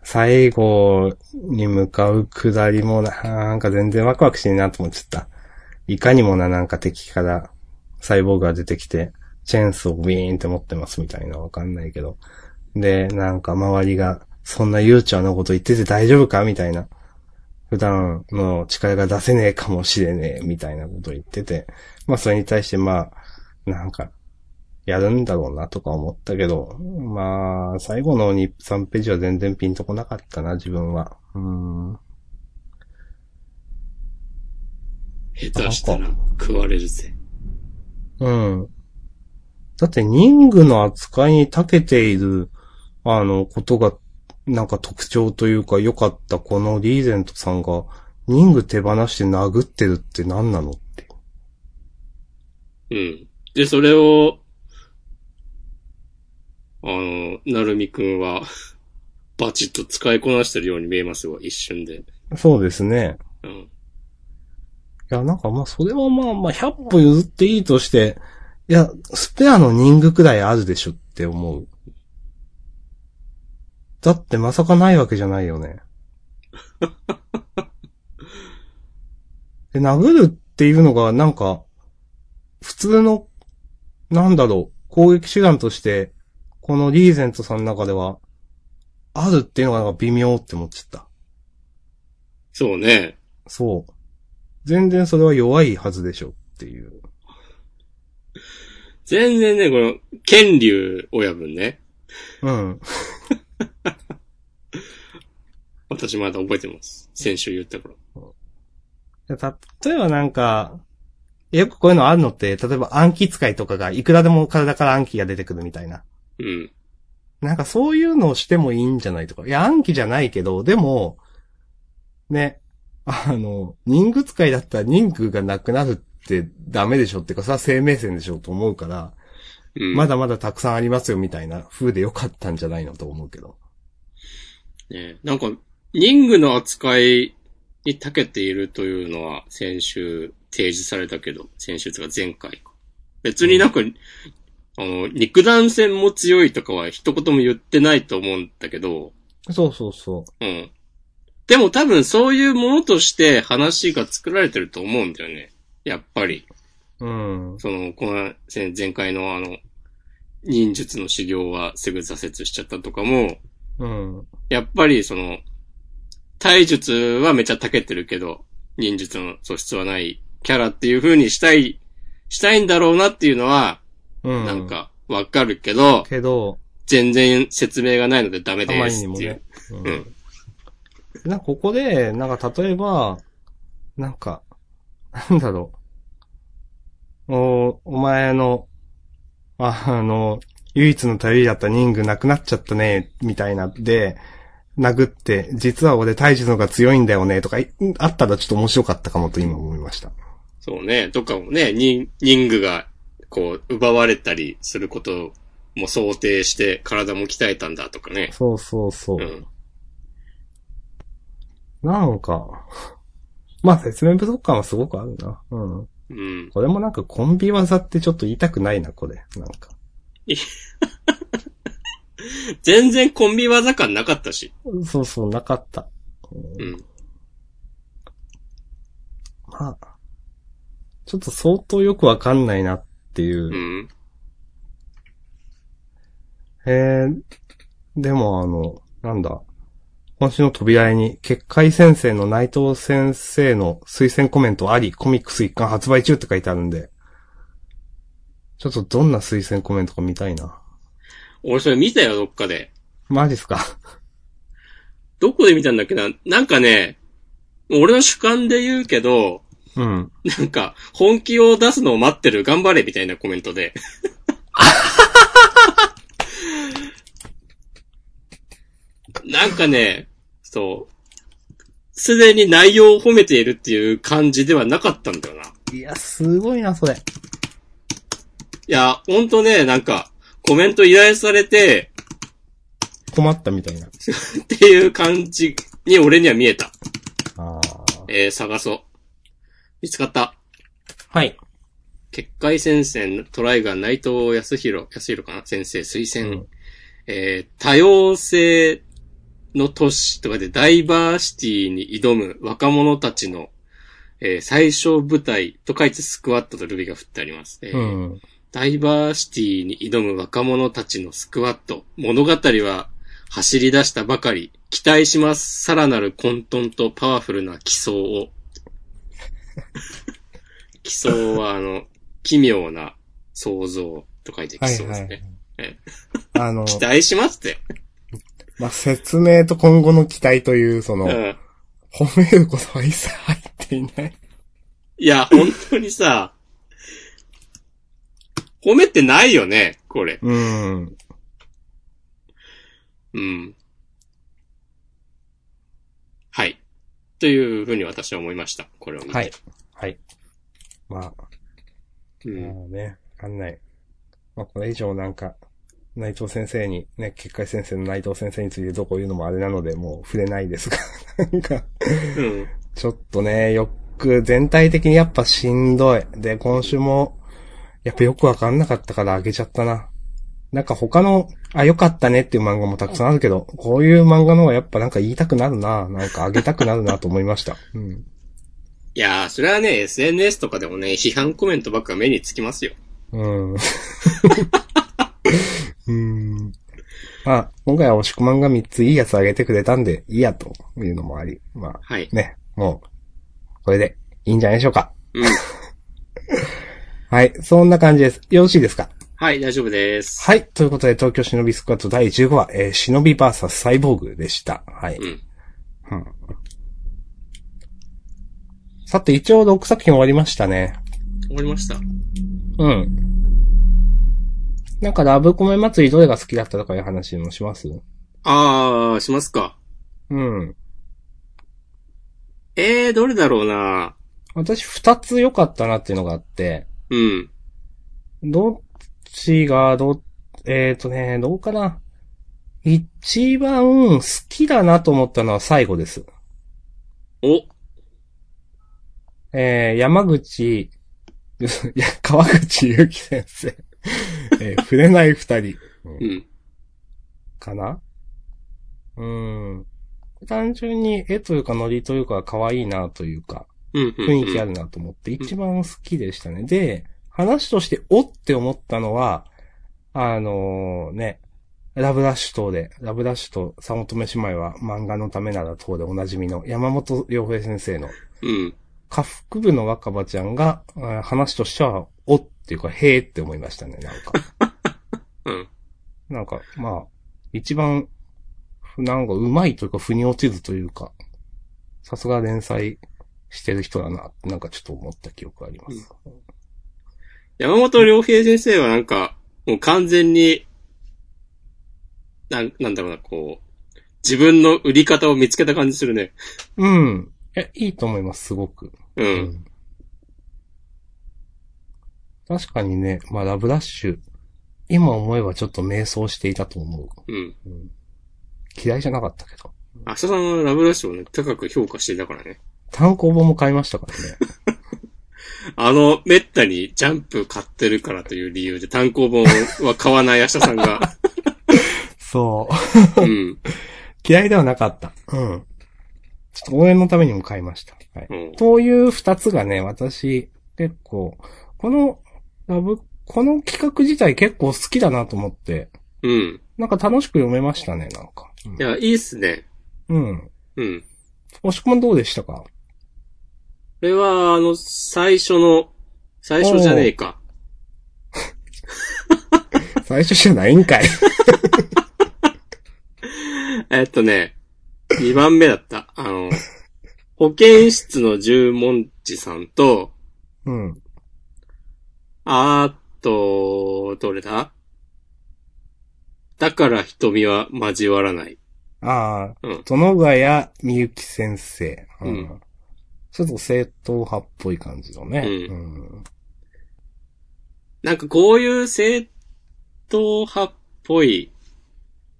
最後に向かう下りもなんか全然ワクワクしねえなと思っちゃった。いかにもななんか敵からサイボーグが出てきて、チェーンスをビーンって持ってますみたいなわかんないけど。で、なんか周りが、そんな悠長なこと言ってて大丈夫かみたいな。普段の力が出せねえかもしれねえ、みたいなこと言ってて。まあそれに対してまあ、なんか、やるんだろうなとか思ったけど、まあ、最後の2、3ページは全然ピンとこなかったな、自分は。うん。下手したら食われるぜ。うん。だって、人具の扱いに長けている、あの、ことが、なんか特徴というか良かったこのリーゼントさんが、人具手放して殴ってるって何なのって。うん。で、それを、あの、なるみくんは、バチッと使いこなしてるように見えますよ、一瞬で。そうですね。うん。いや、なんかまあ、それはまあまあ、100歩譲っていいとして、いや、スペアの人具くらいあるでしょって思う。だってまさかないわけじゃないよね。で、殴るっていうのがなんか、普通の、なんだろう、攻撃手段として、このリーゼントさんの中では、あるっていうのがなんか微妙って思っちゃった。そうね。そう。全然それは弱いはずでしょっていう。全然ね、この、剣竜親分ね。うん。私まだ覚えてます。先週言ったから。例えばなんか、よくこういうのあるのって、例えば暗記使いとかがいくらでも体から暗記が出てくるみたいな。うん。なんかそういうのをしてもいいんじゃないとか。いや、暗記じゃないけど、でも、ね、あの、人具使いだったら人具がなくなるってダメでしょってか、それは生命線でしょと思うから、うん。まだまだたくさんありますよみたいな風でよかったんじゃないのと思うけど。ね、なんか、人具の扱いに長けているというのは先週提示されたけど、先週とか前回か。別になんか、あの、肉弾戦も強いとかは一言も言ってないと思うんだけど、そうそうそうん。でも多分そういうものとして話が作られてると思うんだよね。やっぱり。う。うん。その、この前前回のあの、忍術の修行はすぐ挫折しちゃったとかも、うん。やっぱりその、体術はめちゃ長けてるけど、忍術の素質はないキャラっていう風にしたい、したいんだろうなっていうのは、うん。なん。かわかるけど、けど、全然説明がないのでダメですっていう。ににもね。ううんん。なんかここで、なんか例えば、なんか、なんだろう。お、お前の、ああの、唯一の頼りだった人具なくなっちゃったね、みたいなで、殴って、実は俺大樹の方が強いんだよね、とか、いあったらちょっと面白かったかもと今思いました。そうね。とかもね、人、人具が、こう、奪われたりすることも想定して体も鍛えたんだとかね。そうそうそう。うん。なんか、まあ説明不足感はすごくあるな。うん。うん。これもなんかコンビ技ってちょっと言いたくないな、これ。なんか。全然コンビ技感なかったし。そうそう、なかった。うん。まあ、ちょっと相当よくわかんないなっていう。うん。えー、でもあの、なんだ。今週の扉絵に、結界先生の内藤先生の推薦コメントあり、コミックス一巻発売中って書いてあるんで、ちょっとどんな推薦コメントか見たいな。俺それ見たよ、どっかで。マジっすか？どこで見たんだっけな？なんかね、俺の主観で言うけど、うん。なんか、本気を出すのを待ってる、頑張れみたいなコメントで。なんかね、そう、すでに内容を褒めているっていう感じではなかったんだよな。いいや、すごいな、それ。や、ほんとね、なんか、コメント依頼されて、困ったみたいな。っていう感じに俺には見えた。ああ。えー、探そう。見つかった。はい。結界戦線トライガー内藤康弘、康弘かな？先生推薦。うんえー多様性の都市とかでダイバーシティに挑む若者たちの、えー最小部隊と書いてスクワットとルビが振ってあります。えーうん。ダイバーシティに挑む若者たちのスクワット。物語は走り出したばかり。期待します。さらなる混沌とパワフルな奇想を。奇想はあの、奇妙な想像と書いて奇想ですね。えあの、期待しますって。まあ、説明と今後の期待という、その、うん。褒めることは一切入っていない。いや、本当にさ、褒めてないよね、これ。うん。うん。はい。というふうに私は思いました。これを見て。はい。はい。まあ、うん。まあね、わかんない。まあ、これ以上なんか、内藤先生に、ね、結界先生の内藤先生についてどこ言うのもあれなので、もう触れないですが、なんか、うん。ちょっとね、よく、全体的にやっぱしんどい。で、今週も、やっぱよくわかんなかったからあげちゃったな。なんか他の、あ、よかったねっていう漫画もたくさんあるけど、こういう漫画の方がやっぱなんか言いたくなるな。なんかあげたくなるなと思いました。うん。いやー、それはね、SNS とかでもね、批判コメントばっか目につきますよ。うん。うん。まあ、今回は押し込まんが3ついいやつあげてくれたんで、いいやというのもあり。まはいあ、。ね、もう、これでいいんじゃないでしょうか。うん。はい、そんな感じです。よろしいですか？はい、大丈夫です。はい。ということで、東京忍びスクワット第15話、えー、忍びバーサスサイボーグでした。はい。うん。さて、一応6作品終わりましたね。終わりました。うん。なんか、ラブコメ祭りどれが好きだったとかいう話もします？あー、しますか。うん。えー、どれだろうな私、二つ良かったなっていうのがあって、うん。どっちが、ど、えっ、ー、とね、どうかな。一番好きだなと思ったのは最後です。お、えー、山口、いや、川口祐希先生。えー触れない二人。うん。かなうん。単純に絵というかノリというか可愛いなというか、雰囲気あるなと思って一番好きでしたね。で、話としておって思ったのは、あのね、ラブラッシュ等で、ラブラッシュとサモトメ姉妹は漫画のためなら等でおなじみの山本良平先生のうん。下腹部の若葉ちゃんが、話としては、おっていうか、へーって思いましたね、なんか。うん。なんか、まあ、一番、なんか上手いというか、腑に落ちずというか、さすが連載してる人だななんかちょっと思った記憶があります。山本良平先生はなんか、もう完全に、なん、なんだろうな、こう、自分の売り方を見つけた感じするね。うん。え、いいと思います、すごく。う。。うん確かにね、まあラブラッシュ、今思えばちょっと迷走していたと思う。うん。うん、嫌いじゃなかったけど。明日さんはラブラッシュをね、高く評価していたからね。単行本も買いましたからね。あの、めったにジャンプ買ってるからという理由で単行本は買わない明日さんが。そう。うん。嫌いではなかった。うん。ちょっと応援のためにも買いました。はい。うん。という二つがね、私、結構、この、ラブ、この企画自体結構好きだなと思って、うん。なんか楽しく読めましたね、なんか。いや、いいっすね。うん。うん。押し込まんどうでしたか？これは、あの、最初の、最初じゃねえか。最初じゃないんかい。えっとね、2番目だった。あの、保健室の十文字さんと、うん。あーと、どれだ？だから瞳は交わらない。ああ、うん殿ヶ谷みゆき先生。うんちょっと正統派っぽい感じのね。うんんなんかこういう正統派っぽい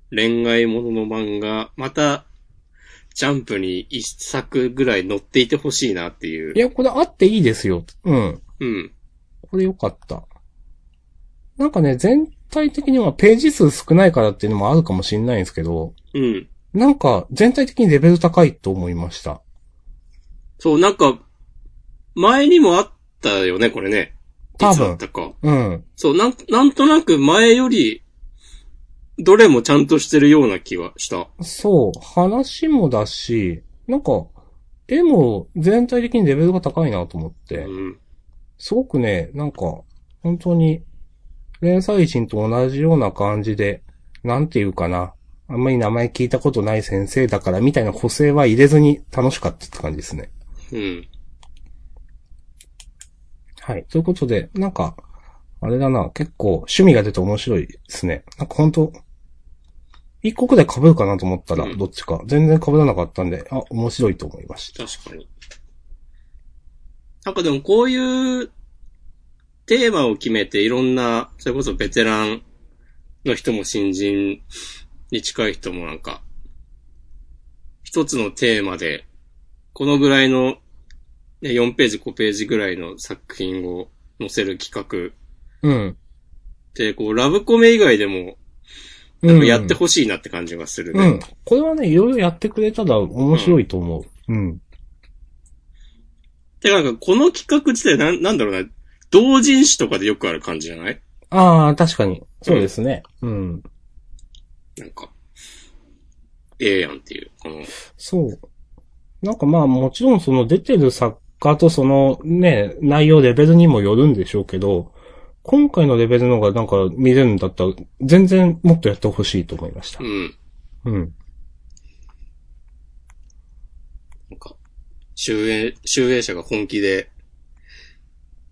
恋愛ものの漫画、また、ジャンプに一作ぐらい載っていてほしいなっていうい。や、これあっていいですよ。うん。うん。これよかった。なんかね、全体的にはページ数少ないからっていうのもあるかもしれないんですけど、うん。なんか全体的にレベル高いと思いました。そう、なんか、前にもあったよね、これね。多分いつだったか。うん。そう、なん、なんとなく前より、どれもちゃんとしてるような気はした。そう、話もだし、なんか、絵も全体的にレベルが高いなと思って、うん。すごくね、なんか、本当に、連載人と同じような感じで、なんていうかな、あんまり名前聞いたことない先生だからみたいな補正は入れずに楽しかったって感じですね。うん。はい。ということで、なんか、あれだな、結構趣味が出て面白いですね。なんか本当一個くらい被るかなと思ったら、うんどっちか。全然被らなかったんで、あ、面白いと思いました。確かに。なんかでもこういうテーマを決めていろんな、それこそベテランの人も新人に近い人もなんか、一つのテーマで、このぐらいの、ね4ページ5ページぐらいの作品を載せる企画うん。で、こう、ラブコメ以外でも、うん。やってほしいなって感じがするね。うん。これはね、いろいろやってくれたら面白いと思う。うん。てかなんか、この企画自体なん、なんだろうな、同人誌とかでよくある感じじゃない？ああ、確かに。そうですね。うん。なんか、ええやんっていう、この、そう。なんかまあもちろんその出てる作家とそのね、内容レベルにもよるんでしょうけど、今回のレベルの方がなんか見れるんだったら、全然もっとやってほしいと思いましたう。ん。うん。なんか、集英、集英者が本気で、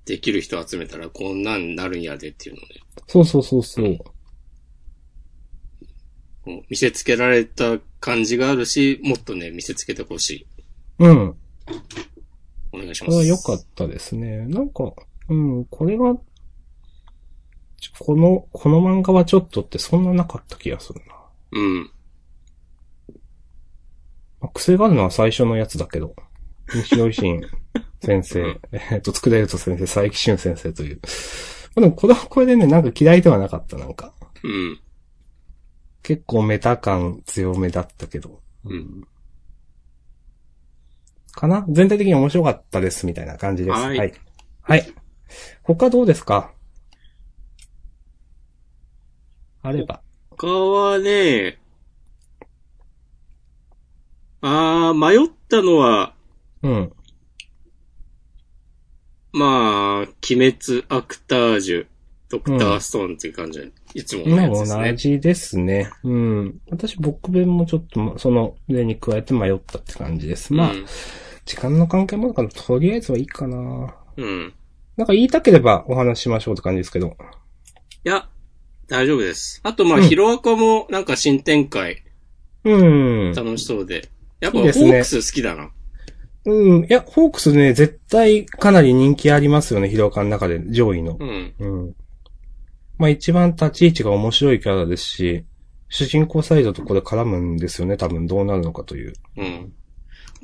できる人集めたらこんなんなるんやでっていうので、そうそうそうそう。こう見せつけられた感じがあるし、もっとね、見せつけてほしい。うん。お願いします。これは良かったですね。なんか、うん、これが、この、この漫画はちょっとってそんななかった気がするな。うん。まあ、癖があるのは最初のやつだけど。西尾維新先生、えっと、佃ると先生、佐伯俊先生という。まあでもこれはこれでね、なんか嫌いではなかった、なんか。うん。結構メタ感強めだったけど。うん。かな？全体的に面白かったです、みたいな感じです。はいはい。はい。他どうですか？あれば。他はね、あー、迷ったのは、うん。まあ、鬼滅アクタージュドクターストーンっていう感じで、いつものまあやつですね同。じですね。うん。私、僕弁もちょっと、その上に加えて迷ったって感じです。まあ、うん時間の関係もあるから、とりあえずはいいかな。うん。なんか言いたければお話ししましょうって感じですけど。いや、大丈夫です。あと、まあ、うんヒロアカもなんか新展開うん。楽しそうで。やっぱホークス好きだな。うん。いや、ホークスね、絶対かなり人気ありますよね、ヒロアカの中で、上位のう。ん。うん。まあ一番立ち位置が面白いキャラですし、主人公サイドとこれ絡むんですよね、多分どうなるのかという。うん。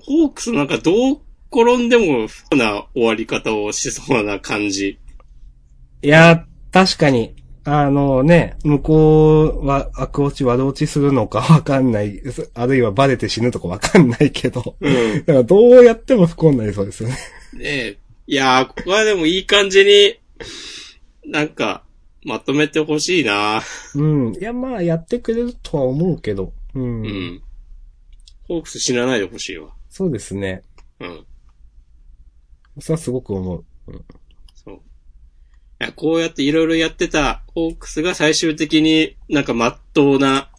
ホークスなんかどう転んでも不幸な終わり方をしそうな感じ。いや、確かに、あのね、向こうは悪落ち悪落ちするのかわかんない、あるいはバレて死ぬとかわかんないけど、うん。だからどうやっても不幸になりそうですよね。ねえ。いやー、ここはでもいい感じに、なんか、まとめてほしいなうん。いや、まあやってくれるとは思うけど、うん。うん。ホークス死なないでほしいわ。そうですね。うん。それはすごく思う。そう。いや、こうやっていろいろやってたホークスが最終的になんか真っ当な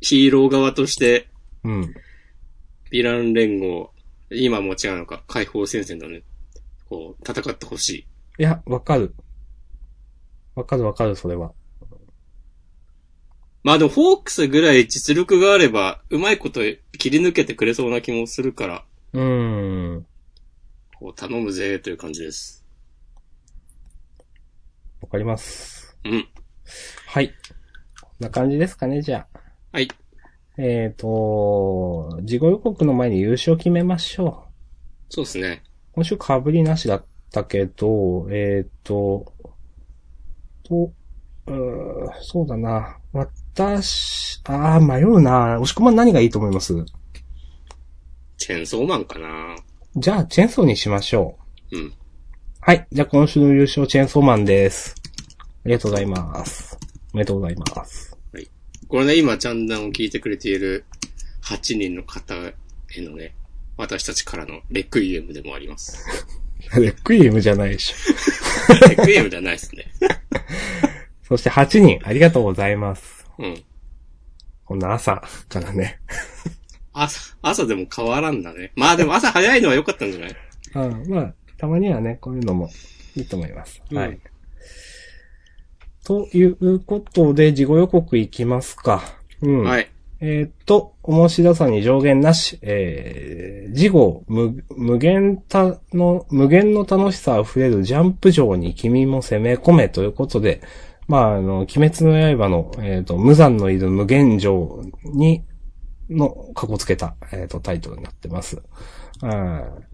ヒーロー側として、うん。ヴィラン連合、今も違うのか、解放戦線だね。こう、戦ってほしい。いや、わかる。わかるわかる、それは。まあでも、ホークスぐらい実力があれば、うまいこと切り抜けてくれそうな気もするから、うーん。こう、頼むぜ、という感じです。わかります。うん。はい。こんな感じですかね、じゃあ。はい。えっ、と、事後予告の前に優勝決めましょそうですね。う。今週被りなしだったけど、えっ、と、と、うーそうだな。私、あー、迷うな。押し込まん何がいいと思います？チェーンソーマンかなじゃあ、チェーンソーにしましょう。うん。はい。じゃあ、今週の優勝、チェーンソーマンです。ありがとうございます。おめでとうございます。これね、今、ジャンダンを聞いてくれている8人の方へのね、私たちからのレクイエムでもあります。レクイエムじゃないでしょ。レクイエムではないですね。そして8人、ありがとうございます。うん。こんな朝からね。朝、朝でも変わらんだね。まあでも朝早いのは良かったんじゃない？うん、まあ、たまにはね、こういうのもいいと思います。うんはい。ということで、事後予告いきますか。うん。はい。えーっと、面白さに上限なし、えー、事後、無、無限たの、無限の楽しさ溢れるジャンプ上に君も攻め込めということで、まあ、あの、鬼滅の刃の、えーっと、無残のいる無限上に、の、かこつけた、えーっと、タイトルになってます。うん。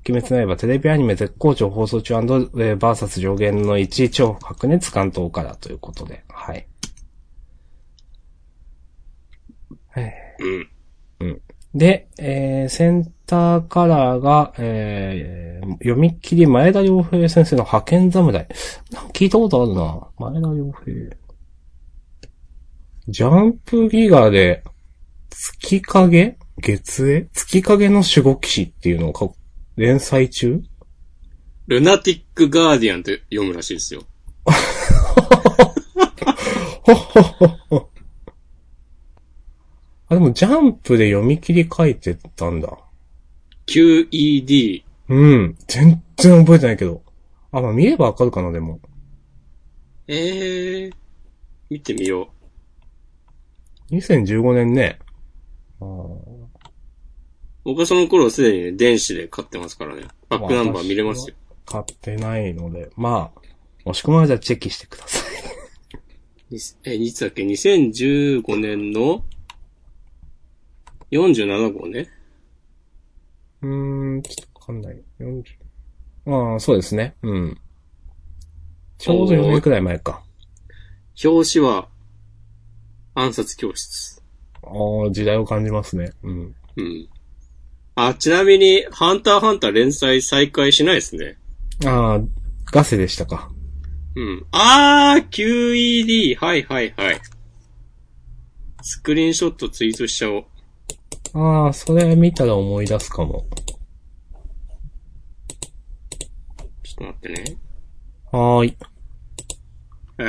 鬼滅の刃テレビアニメ絶好調放送中えーバーサス上限の1超白熱関東からということで、はい。えーうん。で、えー、センターカラーが、えー、読み切り前田良平先生の派遣侍。なんか聞いたことあるな。前田良平。ジャンプギガで、月影？月絵月影の守護騎士っていうのをか連載中？ルナティックガーディアンって読むらしいですよ。ほっほっほっほ。あ、でもジャンプで読み切り書いてたんだ。QED。うん。全然覚えてないけど。あ、まあ見ればわかるかな、でも。えー、見てみよ2015年ね。あーう。僕はその頃すでにね、電子で買ってますからね。バックナンバー見れますよ。買ってないので、まあ、もしくはじゃあチェックしてください。にえ、いつだっけ ?2015 年の47号ね。うーん、ちょっとわかんない。40ああ、そうですね。うん。ちょうど4年くらい前か。表紙は、暗殺教室。ああ、時代を感じますね。うん。うん。あ、ちなみに、ハンターハンター連載再開しないですね。ああ、ガセでしたか。うん。あー、QED! はいはいはい。スクリーンショットツイートしちゃおう。ああ、それ見たら思い出すかも。ちょっと待ってね。はーい。え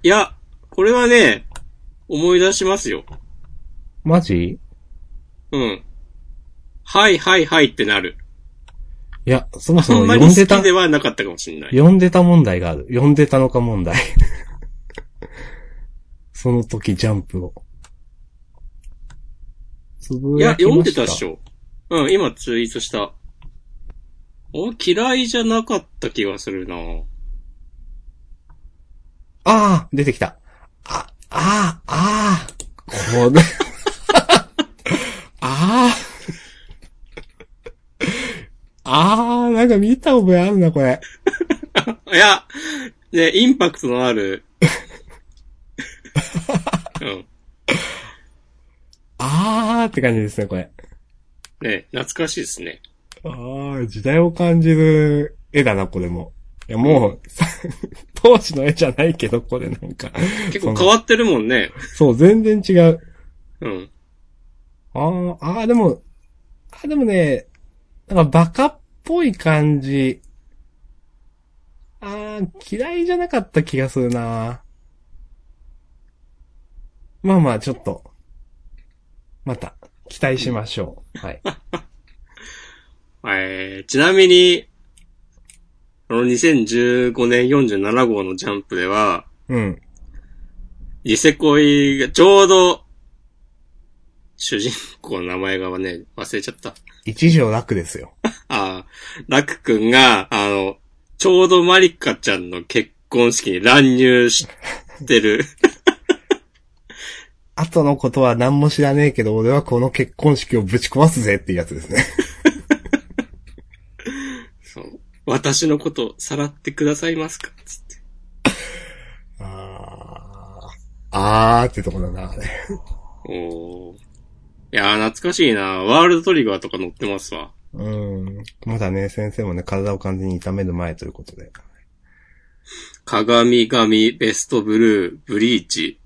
ー、いや、これはね、思い出しますよ。マジ？うん。はいはいはいってなる。いや、そもそあんも読んでた、ではなかったかもしれない。読んでた問題がある。読んでたのか問題。その時ジャンプを。つぶいや、やきま読んでたっしょ。うん、今ツイートした。お、嫌いじゃなかった気がするなああ出てきた。あ、ああ、ああこれ。ああああなんか見た覚えあるな、これ。いや、ね、インパクトのある。うん。ああって感じですね、これ。ね、懐かしいですね。ああ、時代を感じる絵だな、これも。いや、もう、さ 当時の絵じゃないけど、これなんか。結構変わってるもんね。そう、全然違う。うん。ああ、ああ、でも、あでもね、なんかバカっぽい感じ。ああ、嫌いじゃなかった気がするな。まあまあ、ちょっと、また、期待しましょう。はい。えー、ちなみに、この2015年47号のジャンプでは、うん。ニセ恋がちょうど、主人公の名前がね、忘れちゃった。一条楽ですよ。ああ、ラク君が、あの、ちょうどマリカちゃんの結婚式に乱入してる。後のことは何も知らねえけど、俺はこの結婚式をぶち壊すぜっていうやつですね。そう。私のことさらってくださいますか？つって。あー。あーってとこだな、あれ。おー。いやー、懐かしいなワールドトリガーとか乗ってますわ。うん。まだね、先生もね、体を完全に痛める前ということで。鏡神、ベストブルー、ブリーチ、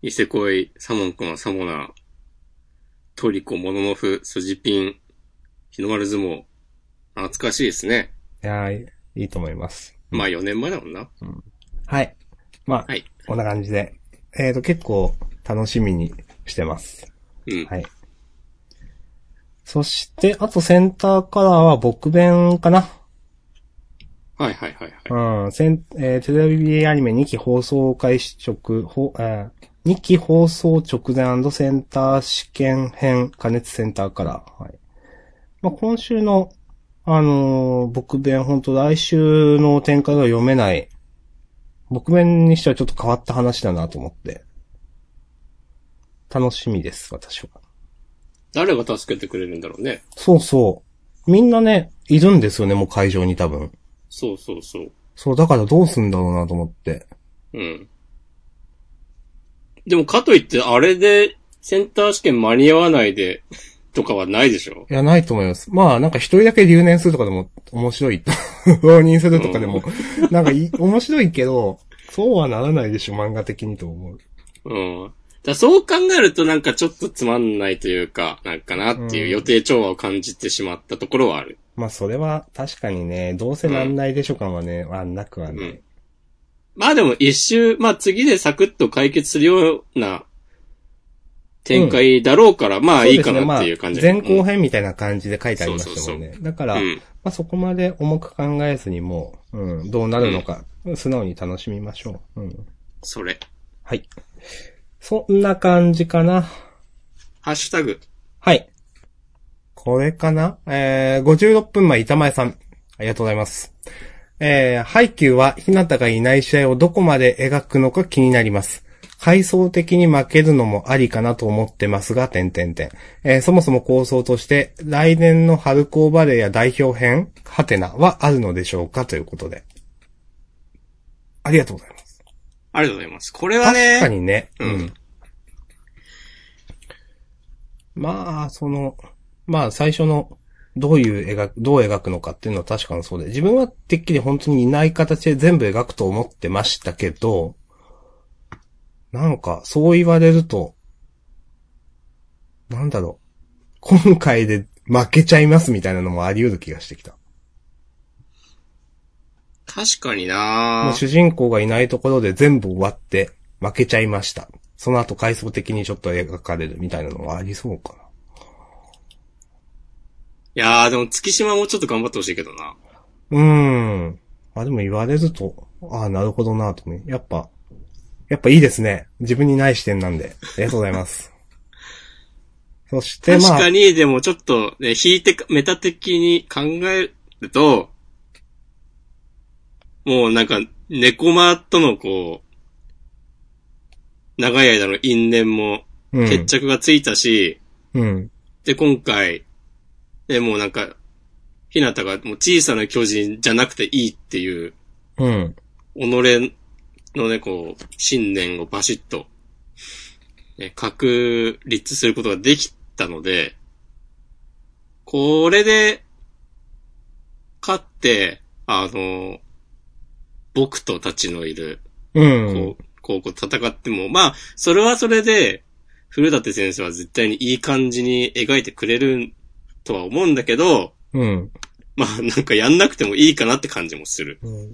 ニセ恋、サモンコン、サモナー、トリコ、モノノフ、スジピン、日の丸相撲。懐かしいですね。いやー、いいと思います。まあ4年前だもんな。はい。まあ、はい。こんな感じで。えーと、結構楽しみにしてます。うん。はい。そして、あとセンターカラーは僕弁かなはいはいはいはい。うん、せん、えーテレビアニメ2期放送開始直、ほ、えー、2期放送直前センター試験編加熱センターカラー。はい。まあ、今週の、あのー僕弁、本当来週の展開が読めない。僕弁にしてはちょっと変わった話だなと思って。楽しみです、私は。誰が助けてくれるんだろうね。そうそう。みんなね、いるんですよね、もう会場に多分。そうそうそう。そう、だからどうすんだろうなと思って。うん。でもかといって、あれで、センター試験間に合わないで、とかはないでしょ？いや、ないと思います。まあ、なんか一人だけ留年するとかでも面白い。浪人するとかでも、なんかい面白いけど、そうはならないでしょ、漫画的にと思う。うん。だそう考えるとなんかちょっとつまんないというか、なんかなっていう予定調和を感じてしまったところはある。まあ、それは確かにね、どうせなんないでしょ感はね、あんなくはね。うんまあでも一周、まあ次でサクッと解決するような展開だろうから、まあいいかなっていう感じ。ねまあ、前後編みたいな感じで書いてありましたもんね。だから、うん。まあ、そこまで重く考えずにもう、うん、どうなるのか、素直に楽しみましょう。うん。それ。はい。そんな感じかな。ハッシュタグ。はい。これかな？えー、56分前、板前さん。ありがとうございます。えー、ハイキューは、ひなたがいない試合をどこまで描くのか気になります。階層的に負けるのもありかなと思ってますが、点々点。えー、そもそも構想として、来年の春高バレーや代表編、ハテナはあるのでしょうかということで。ありがとうございます。ありがとうございます。これはね、確かにね。うん。まあ、その、まあ最初の、どういう描く、どう描くのかっていうのは確かにそうで、自分はてっきり本当にいない形で全部描くと思ってましたけど、なんか、そう言われると、なんだろう。今回で負けちゃいますみたいなのもあり得る気がしてきた。確かにもなう主人公がいないところで全部終わって負けちゃいました。その後回想的にちょっと描かれるみたいなのはありそうかいやー、でも月島もちょっと頑張ってほしいけどな。な。うーん。あ、でも言われると、ああ、なるほどなと思う。やっぱ、やっぱいいですね。自分にない視点なんで。ありがとうございます。そしてまあ確か、に、でもちょっとね、引いてか、メタ的に考えると、もうなんか、猫間とのこう、長い間の因縁もうん、決着がついたし、うん。で、今回、で、もうなんか、ひなたがもう小さな巨人じゃなくていいっていう、うん。己のね、こう、信念をバシッと、ね、確立することができたので、これで、勝って、あの、僕とたちのいる、うん。こう、こう、こう戦っても、まあ、それはそれで、古舘先生は絶対にいい感じに描いてくれるとは思うんだけど、うん。まあ、なんかやんなくてもいいかなって感じもする。うん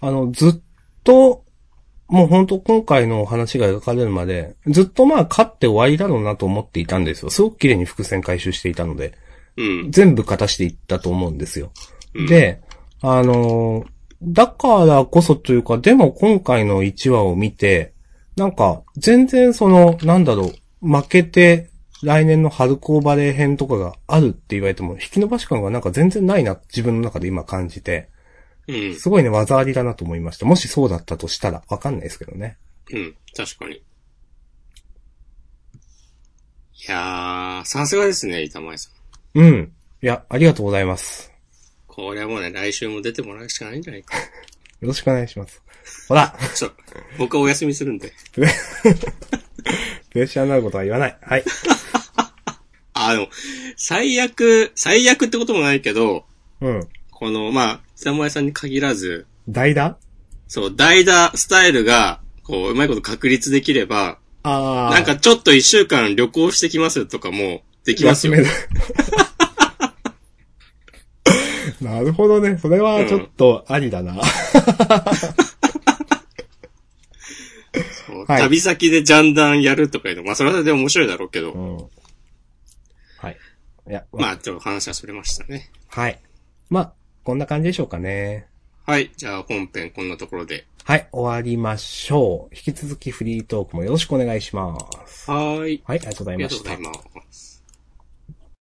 あの、ずっと、もう本当今回の話が描かれるまで、ずっとまあ勝って終わりだろうなと思っていたんですよ。すごく綺麗に伏線回収していたので、うん。全部勝たしていったと思うんですよ。うん、で、あのーだからこそというか、でも今回の1話を見て、なんか、全然その、なんだろう、負けて、来年の春高バレー編とかがあるって言われても、引き伸ばし感がなんか全然ないな、自分の中で今感じて、うん。すごいね、技ありだなと思いました。もしそうだったとしたら、わかんないですけどね。うん。確かに。いやー、さすがですね、板前さん。うん。いや、ありがとうございます。これはもうね、来週も出てもらうしかないんじゃないか。よろしくお願いします。ほらちょ、僕はお休みするんで。プレッシャーになることは言わない。はい。あ、でも、最悪、最悪ってこともないけど、うん。この、まあ、板前さんに限らず、代打？そう、代打スタイルが、こう、うまいこと確立できれば、あー。なんかちょっと一週間旅行してきますとかもできますよ。休める。なるほどね。それはちょっとありだな。そうはい旅先でジャンダンやるとかいうの、まあそれはで面白いだろうけど、うん。はい。いや、まあちょっと話はそれましたね。はい。まあ、こんな感じでしょうかね。はい、じゃあ本編こんなところで。はい、終わりましょう。引き続きフリートークもよろしくお願いします。はーい。はい、ありがとうございましたありがとうござい。ます。